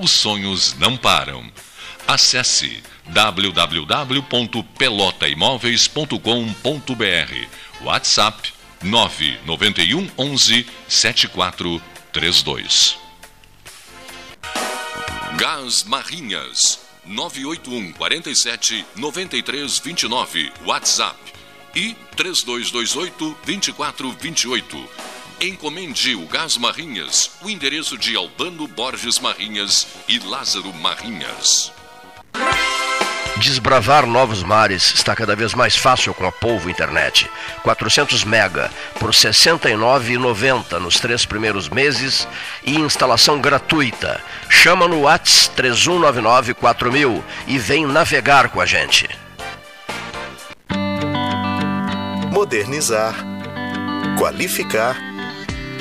os sonhos não param. Acesse www.pelotaimoveis.com.br WhatsApp 991 11 7432 Gás Marrinhas 981 47 93 29 WhatsApp e 3228 2428 Encomende o Gás Marrinhas, o endereço de Albano Borges Marrinhas e Lázaro Marrinhas. Desbravar novos mares está cada vez mais fácil com a Polvo Internet. 400 mega por R$ 69,90 nos três primeiros meses e instalação gratuita. Chama no Whats 3199 4000 e vem navegar com a gente. Modernizar, qualificar,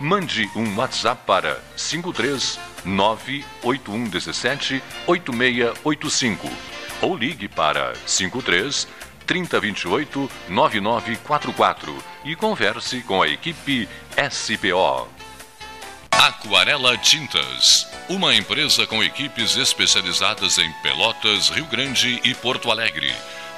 Mande um WhatsApp para 53 98117 8685 ou ligue para 53 3028 9944 e converse com a equipe SPO. Aquarela Tintas, uma empresa com equipes especializadas em Pelotas, Rio Grande e Porto Alegre.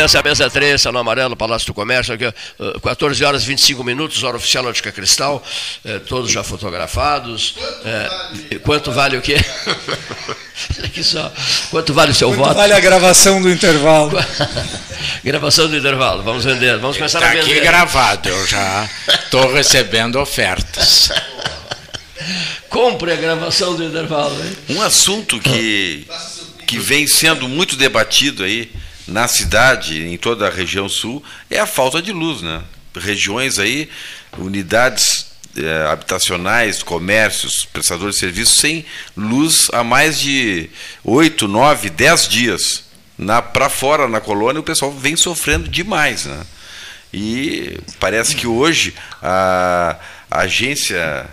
Dessa mesa 3, Salão Amarelo, Palácio do Comércio, aqui, 14 horas e 25 minutos, hora oficial Ótica Cristal, eh, todos já fotografados. Eh, quanto vale o quê? aqui só. Quanto vale o seu Quanto voto? vale a gravação do intervalo? gravação do intervalo, vamos vender, vamos começar Está a vender. aqui gravado, eu já estou recebendo ofertas. Compre a gravação do intervalo. Hein? Um assunto que, que vem sendo muito debatido aí na cidade, em toda a região sul, é a falta de luz, né? Regiões aí, unidades eh, habitacionais, comércios, prestadores de serviços sem luz há mais de 8, 9, 10 dias. Para fora na colônia o pessoal vem sofrendo demais, né? E parece que hoje a, a agência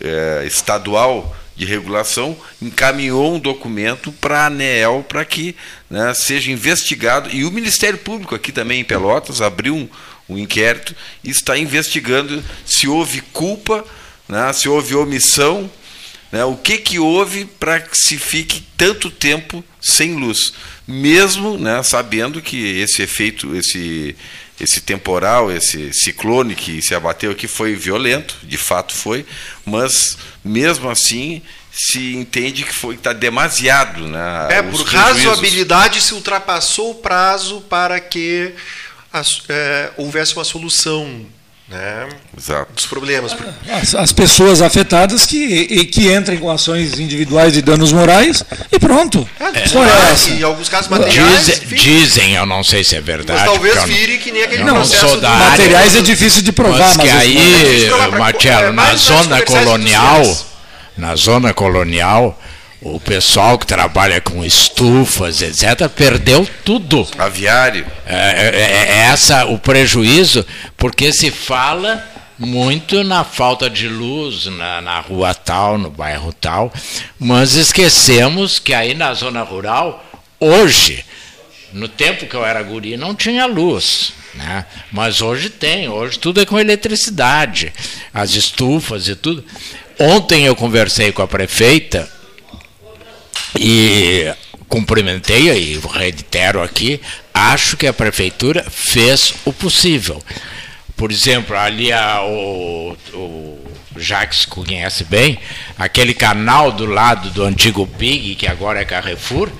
eh, estadual de regulação encaminhou um documento para a ANEEL para que né, seja investigado. E o Ministério Público, aqui também em Pelotas, abriu um, um inquérito e está investigando se houve culpa, né, se houve omissão, né, o que, que houve para que se fique tanto tempo sem luz. Mesmo né, sabendo que esse efeito, esse, esse temporal, esse ciclone que se abateu aqui foi violento, de fato foi, mas mesmo assim se entende que foi está demasiado, né? É, por prejuízos. razoabilidade se ultrapassou o prazo para que as- é, houvesse uma solução né, dos problemas. As, as pessoas afetadas que, e- que entrem com ações individuais de danos morais e pronto. É, é essa. em alguns casos materiais, Dizem, enfim. dizem, eu não sei se é verdade. Mas talvez vire que nem aquele não processo sou da Materiais área, é difícil de provar, mas que mas aí, pra- Marcelo, é, na zona colonial, na zona colonial, o pessoal que trabalha com estufas, etc., perdeu tudo. Aviário. É, é- é essa o prejuízo, porque se fala muito na falta de luz na, na rua tal, no bairro tal, mas esquecemos que aí na zona rural, hoje, no tempo que eu era guri, não tinha luz. Né? Mas hoje tem, hoje tudo é com eletricidade, as estufas e tudo. Ontem eu conversei com a prefeita e cumprimentei e reitero aqui, acho que a prefeitura fez o possível. Por exemplo, ali a, o, o Jacques conhece bem, aquele canal do lado do antigo Pig, que agora é Carrefour,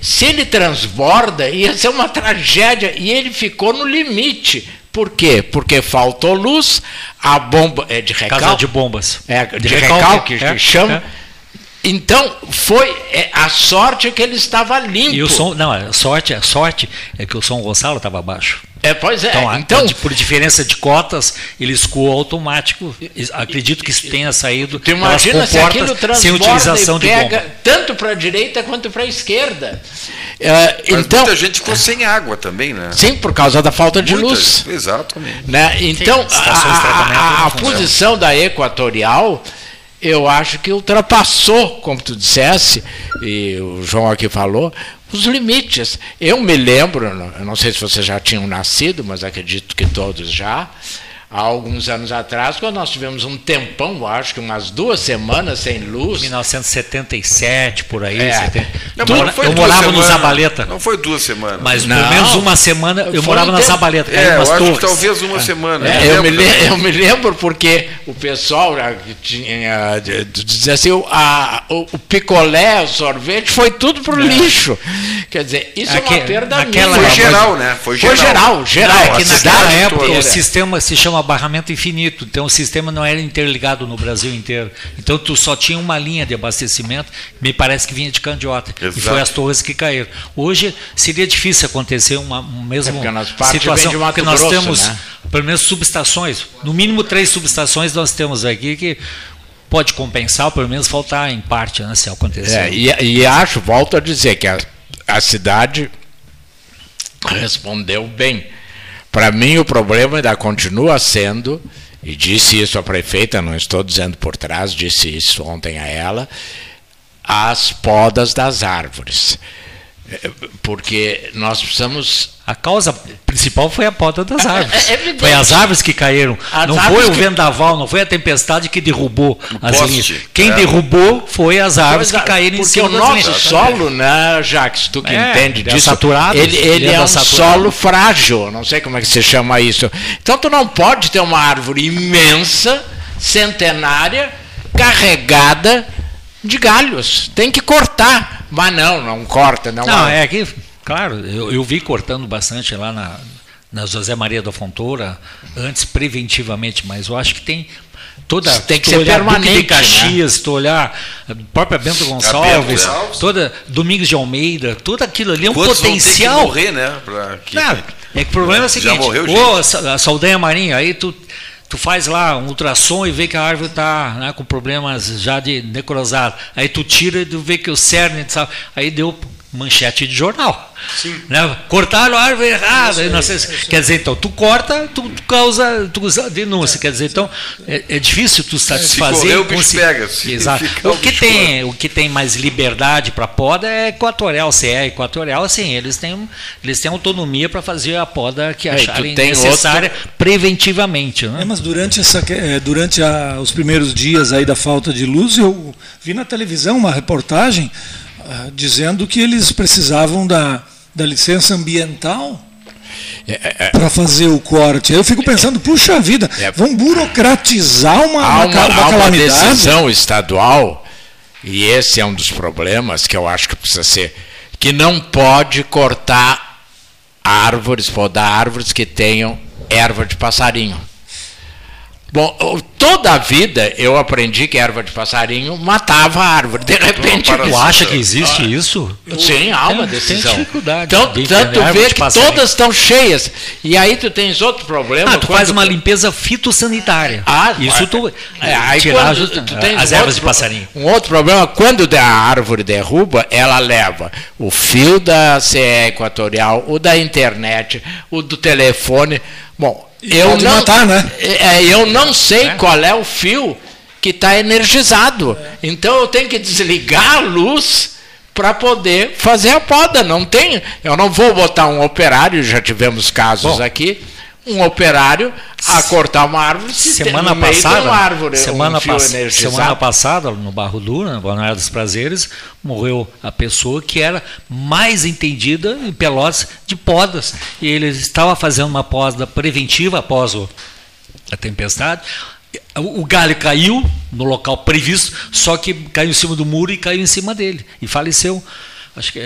se ele transborda, ia ser uma tragédia, e ele ficou no limite. Por quê? Porque faltou luz, a bomba é de recalque. Casa de bombas. É, de, De recalque, recalque, que é, chama. é. Então, foi é, a sorte que ele estava limpo. E o som, não, a sorte, a sorte é que o São Gonçalo estava baixo. É, pois é. Então, então, por diferença de cotas, ele escoou automático. Acredito que tenha saído. Tu imagina se aquilo sem utilização e pega de bomba. tanto para a direita quanto para a esquerda. Uh, Mas então, muita gente ficou sem água também, né? Sim, por causa da falta de Muita- luz. Exatamente. Né? Então, Sim, a, a- a funcionam. posição da Equatorial, eu acho que ultrapassou, como tu dissesse, e o João aqui falou, os limites. Eu me lembro, eu não sei se vocês já tinham nascido, mas acredito que todos já, há alguns anos atrás, quando nós tivemos um tempão, acho que umas duas semanas sem luz. 1977, por aí. É. 70. Não, Tu- eu morava no semanas. Zabaleta. Não foi duas semanas. Mas Não. pelo menos uma semana eu Foi morava um na tempo. Zabaleta. É, eu acho que talvez uma semana. É, eu, me lembro. le- eu me lembro porque o pessoal que tinha, de- dizia assim, o, a- o- o picolé, o sorvete, foi tudo pro lixo. Quer dizer, isso é Aque- uma perda naquela- mínima. Foi geral, né? Foi Foi geral. geral, geral. Não, é que naquela época toda. o sistema se chama barramento infinito, então o sistema não era interligado no Brasil inteiro. Então tu só tinha uma linha de abastecimento, me parece que vinha de Candiota. E Exato. foi as torres que caíram. Hoje seria difícil acontecer uma um mesmo É, situação, porque nós Grosso, temos né? pelo menos subestações, no mínimo três subestações nós temos aqui que pode compensar, pelo menos faltar em parte, né, se acontecer. É, e, e acho, volto a dizer, que a, a cidade respondeu bem. Para mim, o problema ainda continua sendo, e disse isso a prefeita, não estou dizendo por trás, disse isso ontem a ela, as podas das árvores. É, Porque nós precisamos. A causa principal foi a poda das árvores. é evidente. foi as árvores que caíram. As não foi o vendaval, não foi a tempestade que derrubou as poste, linhas. Quem é. derrubou foi as árvores Pois que é, caíram em porque cima o das nosso solo, né, Jacques, tu que É, entende é disso, saturado, ele, ele é um saturado. solo frágil, não sei como é que se chama isso. Então tu não pode ter uma árvore imensa, centenária, carregada de galhos. Tem que cortar. Mas não, não corta. Não, Não, há- é que, claro, eu, eu vi cortando bastante lá na, na José Maria da Fontoura, antes preventivamente, mas eu acho que tem toda Tem que ser olhar Duque permanente, de Caxias, tu olhar a própria Bento Gonçalves, Gonçalves. toda Domingos de Almeida, tudo aquilo ali é um Quantos vão ter que potencial. morrer, né? Que- Não, é que o problema é o Já seguinte, morreu ô, a sa- a Saldanha Marinha, aí tu, tu faz lá um ultrassom e vê que a árvore está né, com problemas já de necrosado. Aí tu tira e tu vê que o cerne, sabe? aí deu manchete de jornal. Né? Cortaram a árvore errada. não sei se- quer dizer, então, tu corta, tu, tu causa, tu usa denúncia. Quer dizer, então, é, é difícil tu satisfazer. correr, o bicho pega. Se Exato. O que, tem, o que tem mais liberdade para poda é equatorial. Se é equatorial, assim, eles têm, eles têm autonomia para fazer a poda que É, acharem tem necessária preventivamente. Né? É, mas durante, essa, eh, durante a- os primeiros dias aí da falta de luz, eu vi na televisão uma reportagem ah, dizendo que eles precisavam da, da licença ambiental É, para fazer o corte. Aí eu fico pensando, puxa vida, vão burocratizar uma, há uma, uma, há uma decisão estadual, e esse é um dos problemas que eu acho que precisa ser, que não pode cortar árvores, podar árvores que tenham erva de passarinho. Bom, toda a vida eu aprendi que erva de passarinho matava a árvore. De repente. Tu acha que existe isso? Sim, há uma decisão. tenho dificuldade Então, de tanto vê que passarinho. todas estão cheias. E aí tu tens outro problema. Ah, tu quando- faz uma limpeza fitossanitária. Ah, isso tu. É, aí tirar quando tu tens as um ervas outro de passarinho. Um outro problema, quando a árvore derruba, ela leva o fio da CE equatorial, o da internet, o do telefone. Bom, eu pode não, matar, né? é, eu não sei qual é o fio que está energizado. Então eu tenho que desligar a luz para poder fazer a poda. Não tem, eu não vou botar um operário, já tivemos casos aqui, um operário a cortar uma árvore se Semana passada, uma árvore, semana, um pass- energizado. semana passada, no Barro Duro, na Balneário dos Prazeres, morreu a pessoa que era mais entendida em Pelotas de podas. E ele estava fazendo uma poda preventiva após o- a tempestade. O galho caiu no local previsto, só que caiu em cima do muro e caiu em cima dele. E faleceu. Acho que é,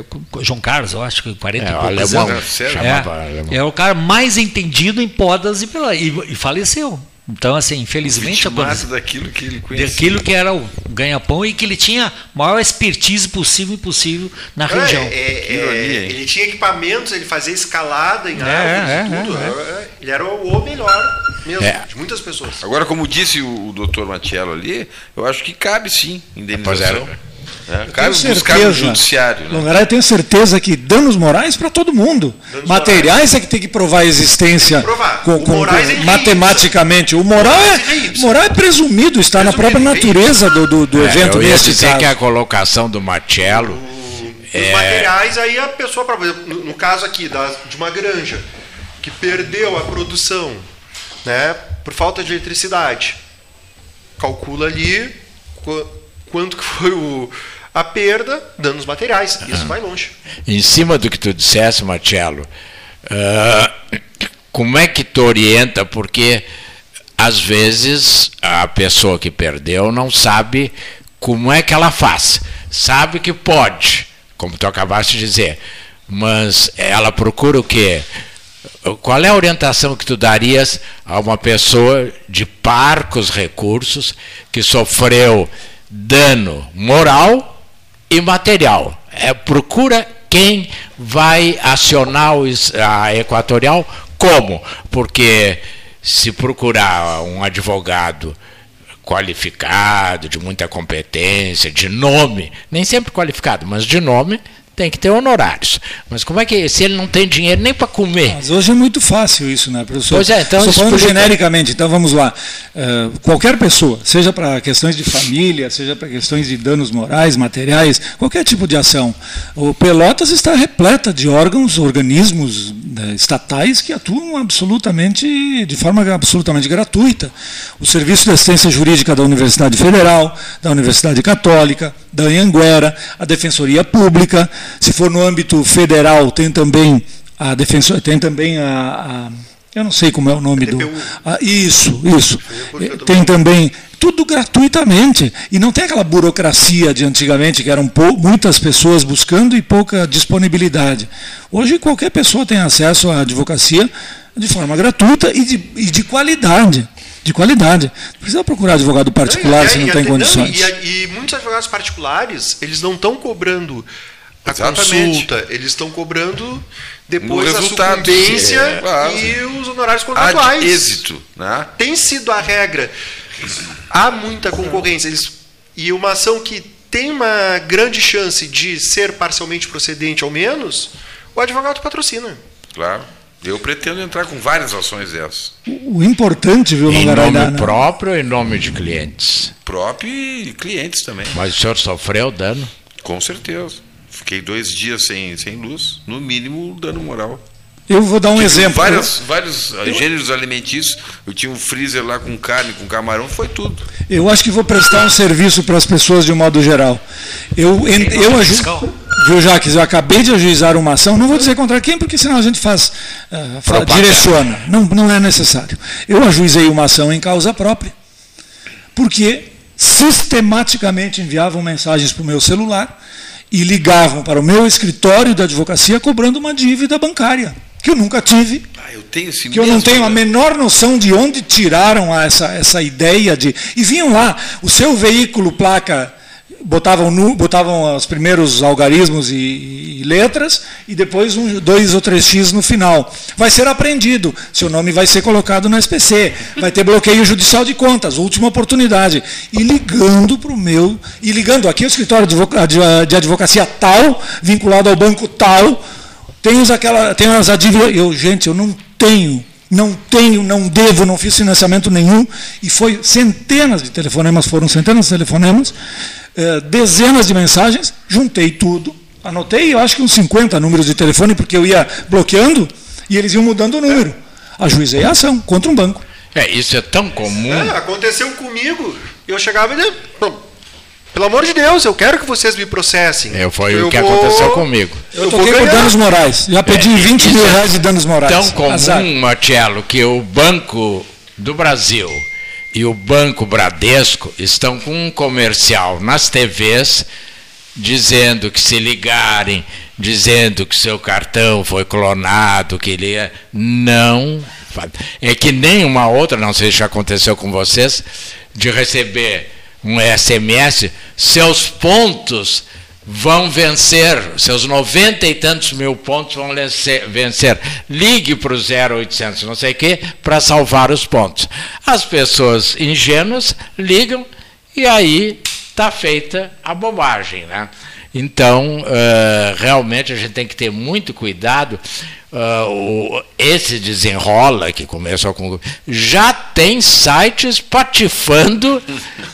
é, João Carlos, eu acho que 40 É, e poucos alemão, anos. É, é o cara mais entendido em podas e, pela- e, e faleceu. Então, assim, infelizmente... Vitimasse daquilo que ele conhecia. Daquilo que era o ganha-pão e que ele tinha maior expertise possível e possível na É, região. é, é, ele tinha equipamentos, ele fazia escalada em É, árvores é, e tudo. é, É, Ele era o melhor mesmo, É. de muitas pessoas. Agora, como disse o, o doutor Matiello ali, eu acho que cabe sim indenização. É, Eu Cabe tenho buscar no certeza, judiciário. Né? Longaray, eu tenho certeza que danos morais para todo mundo. Materiais é que tem que provar a existência com, com- Moraes é matematicamente. O moral é, moral é presumido, está na própria natureza do, do, do É, evento eu ia nesse dizer caso. que a colocação do Marcello Os é, materiais, aí a pessoa, por exemplo, no, no caso aqui da, de uma granja que perdeu a produção né, por falta de eletricidade, calcula ali qu- quanto que foi o, a perda, danos materiais. Isso vai longe. em cima do que tu dissesse, Marcello, ah, como é que tu orienta? Porque às vezes a pessoa que perdeu não sabe como é que ela faz. Sabe que pode, como tu acabaste de dizer, mas ela procura o quê? Qual é a orientação que tu darias a uma pessoa de parcos recursos que sofreu dano moral e material? É, procura quem vai acionar o is- a Equatorial como? Porque se procurar um advogado qualificado, de muita competência, de nome, nem sempre qualificado, mas de nome, tem que ter honorários. Mas como é que se ele não tem dinheiro nem para comer? Mas hoje é muito fácil isso, né, professor? Pois é, então Estou falando explica. genericamente, então vamos lá. Eh, qualquer pessoa, seja para questões de família, seja para questões de danos morais, materiais, qualquer tipo de ação. O Pelotas está repleta de órgãos, organismos né, estatais que atuam absolutamente, de forma absolutamente gratuita. O Serviço de Assistência Jurídica da Universidade Federal, da Universidade Católica, da Anhanguera, a Defensoria Pública. Se for no âmbito federal, tem também a defensor, tem também a, a- eu não sei como é o nome do isso, isso. Eh, Tem também tudo gratuitamente e não tem aquela burocracia de antigamente que eram pou- muitas pessoas buscando e pouca disponibilidade. Hoje qualquer pessoa tem acesso à advocacia de forma gratuita e de, e de qualidade. De qualidade. Não precisa procurar advogado particular E se não e tem condições. e, a- e muitos advogados particulares, eles não estão cobrando a Exatamente. consulta, eles estão cobrando depois No a sucumbência é, claro. e os honorários contratuais. êxito. Né? Tem sido a regra. Há muita concorrência. Eles, e uma ação que tem uma grande chance de ser parcialmente procedente, ao menos, o advogado patrocina. Claro. Eu pretendo entrar com várias ações dessas. O importante, viu, Em nome próprio ou em nome de clientes? Próprio e clientes também. Mas o senhor sofreu dano? Com certeza. Fiquei dois dias sem, sem luz, no mínimo dano moral. Eu vou dar um Tive exemplo. Várias, vários eh, gêneros alimentícios. Eu tinha um freezer lá com carne, com camarão, foi tudo. Eu acho que vou prestar um serviço para as pessoas de um modo geral. Eu, en- eu aju- Viu, Jaques, eu acabei de ajuizar uma ação, não vou dizer contra quem, porque senão a gente faz, ah, fa- Propaganda. direciona. Não, não é necessário. Eu ajuizei uma ação em causa própria, porque sistematicamente enviavam mensagens para o meu celular e ligavam para o meu escritório da advocacia cobrando uma dívida bancária, que eu nunca tive, Ah, eu que eu não mesmo, tenho a né? menor noção de onde tiraram essa, essa ideia de. E vinham lá, o seu veículo, placa, botavam, botavam os primeiros algarismos e, e letras, e depois um, dois ou três X no final. Vai ser apreendido, seu nome vai ser colocado no SPC, vai ter bloqueio judicial de contas, última oportunidade. E ligando para o meu, e ligando aqui ao escritório de advoca- de de advocacia tal, vinculado ao banco tal, tem aquela, tem as dívidas. Eu, gente, eu não tenho, não tenho, não devo, não fiz financiamento nenhum. E foi centenas de telefonemas, foram centenas de telefonemas, eh, dezenas de mensagens, juntei tudo, anotei, eu acho que uns 50 números de telefone, porque eu ia bloqueando e eles iam mudando o número. Ajuizei a ação contra um banco. É, isso é tão comum. É, aconteceu comigo. Eu chegava e dizia, "Pô, pelo amor de Deus, eu quero que vocês me processem. É, foi Eu o que vou- aconteceu comigo. Eu, toquei por danos morais. Já pedi É, 20 isso mil é reais de danos morais. Tão comum, Azar. Marcelo, que o Banco do Brasil e o Banco Bradesco estão com um comercial nas TVs dizendo que se ligarem, dizendo que seu cartão foi clonado, que ele é... não É que nem uma outra, não sei se já aconteceu com vocês, de receber um SMS, seus pontos vão vencer, seus noventa e tantos mil pontos vão vencer. Ligue para o 0800, não sei o quê, para salvar os pontos. As pessoas ingênuas ligam e aí está feita a bobagem. Né? Então, uh, realmente a gente tem que ter muito cuidado. O, esse desenrola que começou com já tem sites patifando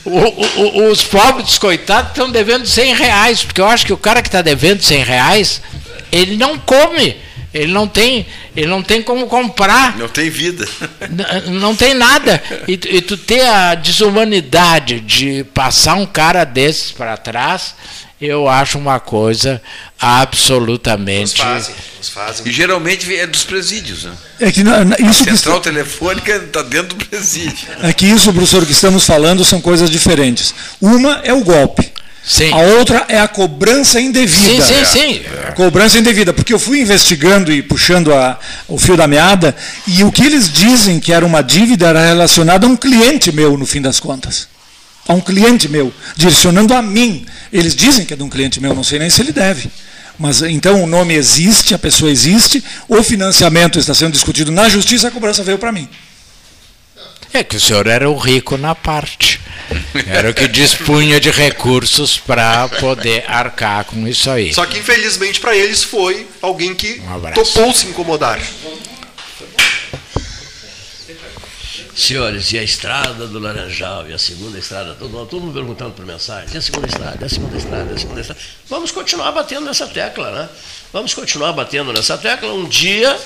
o, o, os pobres coitados estão devendo 100 reais porque eu acho que o cara que está devendo 100 reais ele não come ele não tem ele não tem como comprar não tem vida não tem nada e, e tu ter a desumanidade de passar um cara desses para trás eu acho uma coisa absolutamente. Nos fazem, nos fazem. E geralmente é dos presídios. Né? É que isso a central que... telefônica está dentro do presídio. É que isso, professor, que estamos falando são coisas diferentes. Uma é o golpe. Sim. A outra é a cobrança indevida. Sim, sim, sim. É. Cobrança indevida, porque eu fui investigando e puxando a, o fio da meada, e o que eles dizem que era uma dívida era relacionado a um cliente meu, no fim das contas a um cliente meu, direcionando a mim. Eles dizem que é de um cliente meu, não sei nem se ele deve. Mas então o nome existe, a pessoa existe, o financiamento está sendo discutido na justiça, a cobrança veio para mim. É que o senhor era o rico na parte. Era o que dispunha de recursos para poder arcar com isso aí. Só que infelizmente para eles foi alguém que um topou se incomodar. Senhores, e a estrada do Laranjal, e a segunda estrada, todo, todo mundo perguntando por mensagem, e a segunda estrada, e a segunda estrada, e a segunda estrada. Vamos continuar batendo nessa tecla, né? Vamos continuar batendo nessa tecla. Um dia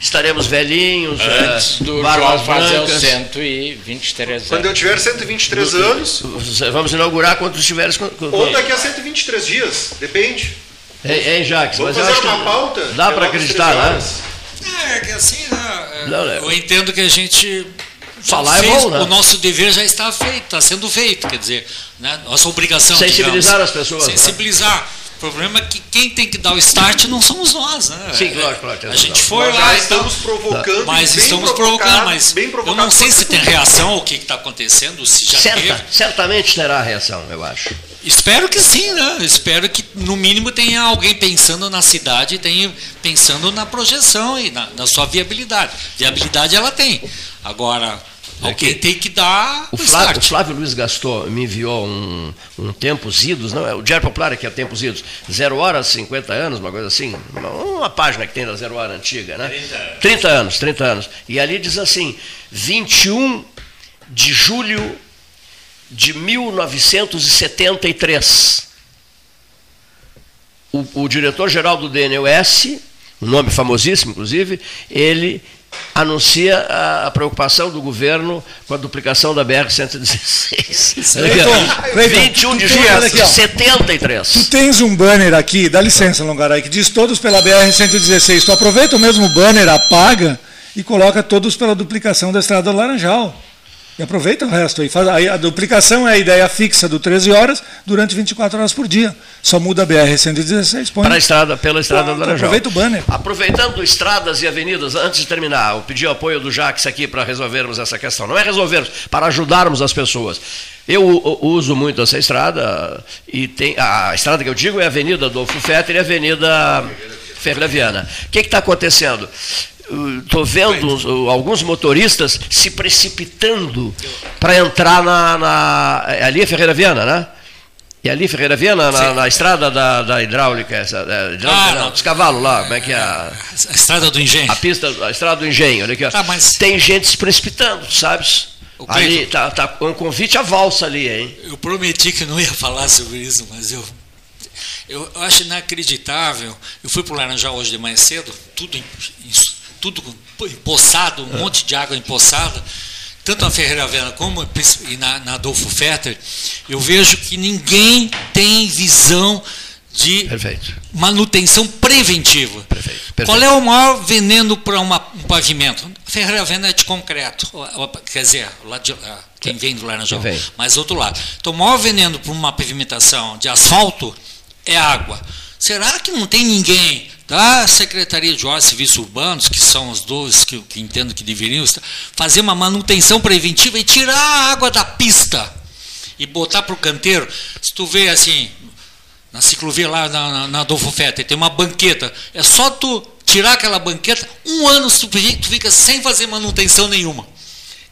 estaremos velhinhos, Antes é, do João fazer os 123 anos. Quando eu tiver 123 do, anos. Vamos inaugurar quando estiveres. Ou daqui a 123 dias, depende. Hein, hein Jacques? Vamos fazer uma pauta? Dá para acreditar, né? É, que assim, né? Não, eu entendo que a gente falar fez, é bom, né? O nosso dever já está feito, está sendo feito, quer dizer, né? nossa obrigação. Sensibilizar digamos, as pessoas. Né? Sensibilizar. Né? O problema é que quem tem que dar o start não somos nós, né? Sim, claro, claro. A gente foi nós lá. Estamos provocando. Mas estamos provocando, mas eu não sei se tem reação ao que está acontecendo, se já Certa, teve. Certamente terá reação, eu acho. Espero que sim, né? Espero que no mínimo tenha alguém pensando na cidade, tenha pensando na projeção e na, na sua viabilidade. Viabilidade ela tem. Agora, Alguém é tem que dar o Flávio, o Flávio Luiz gastou, me enviou um, um Tempos Idos, não, é o Diário Popular é que é Tempos Idos, Zero Horas, 50 anos, uma coisa assim, uma, uma página que tem da Zero Hora antiga, né? 30 anos. 30 anos, 30 anos. E ali diz assim, 21 de julho de 1973. O, o diretor-geral do DNUS, um nome famosíssimo, inclusive, ele anuncia a, preocupação do governo com a duplicação da BR-116. 21 de julho de 73. Tu tens um banner aqui, dá licença, Longaray, que diz todos pela BR-116. Tu aproveita o mesmo banner, apaga e coloca todos pela duplicação da Estrada do Laranjal. E aproveita o resto aí. Faz, a duplicação é a ideia fixa do 13 horas durante 24 horas por dia. Só muda a BR-116. Para a estrada, pela estrada do Laranjal. Aproveita o banner. Aproveitando estradas e avenidas, antes de terminar, eu pedi o apoio do Jax aqui para resolvermos essa questão. Não é resolvermos, para ajudarmos as pessoas. Eu uso muito essa estrada, e tem, a estrada que eu digo é a Avenida Adolfo Fetter e a Avenida Ferreira Viana. O que está acontecendo? Estou vendo alguns motoristas se precipitando para entrar na, na, é Ali é Ferreira Viana, né? E ali, Ferreira Viana, na, na, estrada da, da hidráulica, essa, da, hidráulica ah, não, dos cavalos lá, como é que é? A, a estrada do engenho. A pista, a estrada do engenho, olha aqui, ah, mas... Tem gente se precipitando, sabes? ali, tá, tá um convite à valsa ali, hein? Eu prometi que não ia falar sobre isso, mas eu eu acho inacreditável. Eu fui para o Laranjal hoje de manhã cedo, tudo tudo empoçado, um é. monte de água empoçada, tanto na Ferreira Vela como na, na Adolfo Fetter, eu vejo que ninguém tem visão de Perfeito. manutenção preventiva. Perfeito. Perfeito. Qual é o maior veneno para um pavimento? A Ferreira Vena é de concreto, quer dizer, de, quem vem do Laranjal, mas outro lado. Então, o maior veneno para uma pavimentação de asfalto é água. Será que não tem ninguém da Secretaria de Obras e Serviços Urbanos, que são os dois que, entendo que deveriam fazer uma manutenção preventiva e tirar a água da pista e botar para o canteiro. Se tu vê assim, na ciclovia lá na, na, na Adolfo Feta, tem uma banqueta, é só tu tirar aquela banqueta, um ano tu, tu fica sem fazer manutenção nenhuma.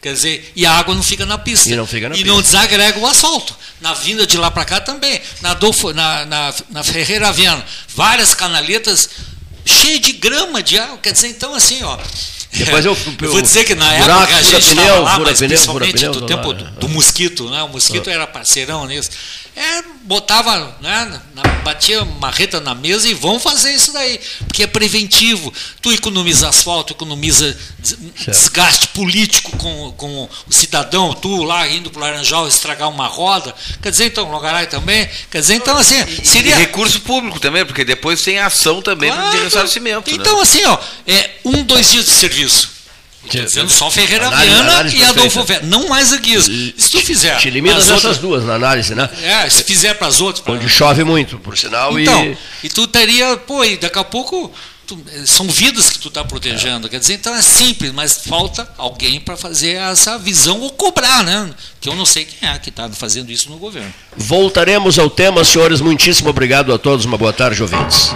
Quer dizer, e a água não fica na pista. E não fica na e pista. não desagrega o asfalto. Na vinda de lá para cá também. Na, Adolfo, na, na, na Ferreira Viana, várias canaletas cheias de grama de água. Quer dizer, então assim, ó. Depois eu, eu vou dizer que na buraco, época a gente pneu, estava lá, mas pneu, principalmente fura do pneu, tempo lá, do, é. do mosquito, né? O mosquito Ah. era parceirão nisso. É, botava, né, batia marreta na mesa e vão fazer isso daí, porque é preventivo. Tu economiza asfalto, economiza des- desgaste político com, com o cidadão, tu lá indo para o Laranjal estragar uma roda. Quer dizer, então, Logaray também. Quer dizer, então, assim, seria. E recurso público também, porque depois tem ação também Claro. de ressarcimento. né? Então, assim, ó, é um, dois dias de serviço. Estou dizendo só Ferreira Viana e Adolfo. Feta. Não mais a guisa. Se tu fizer. Te elimina pras essas outras- duas na análise, né? É, se fizer para as outras. pra- Onde chove muito, por sinal, Então, e e tu teria, pô, e daqui a pouco são vidas que tu está protegendo. Quer dizer, então é simples, mas falta alguém para fazer essa visão ou cobrar, né? Que eu não sei quem é que está fazendo isso no governo. voltaremos ao tema, senhores. Muitíssimo obrigado a todos. Uma boa tarde, ouvintes.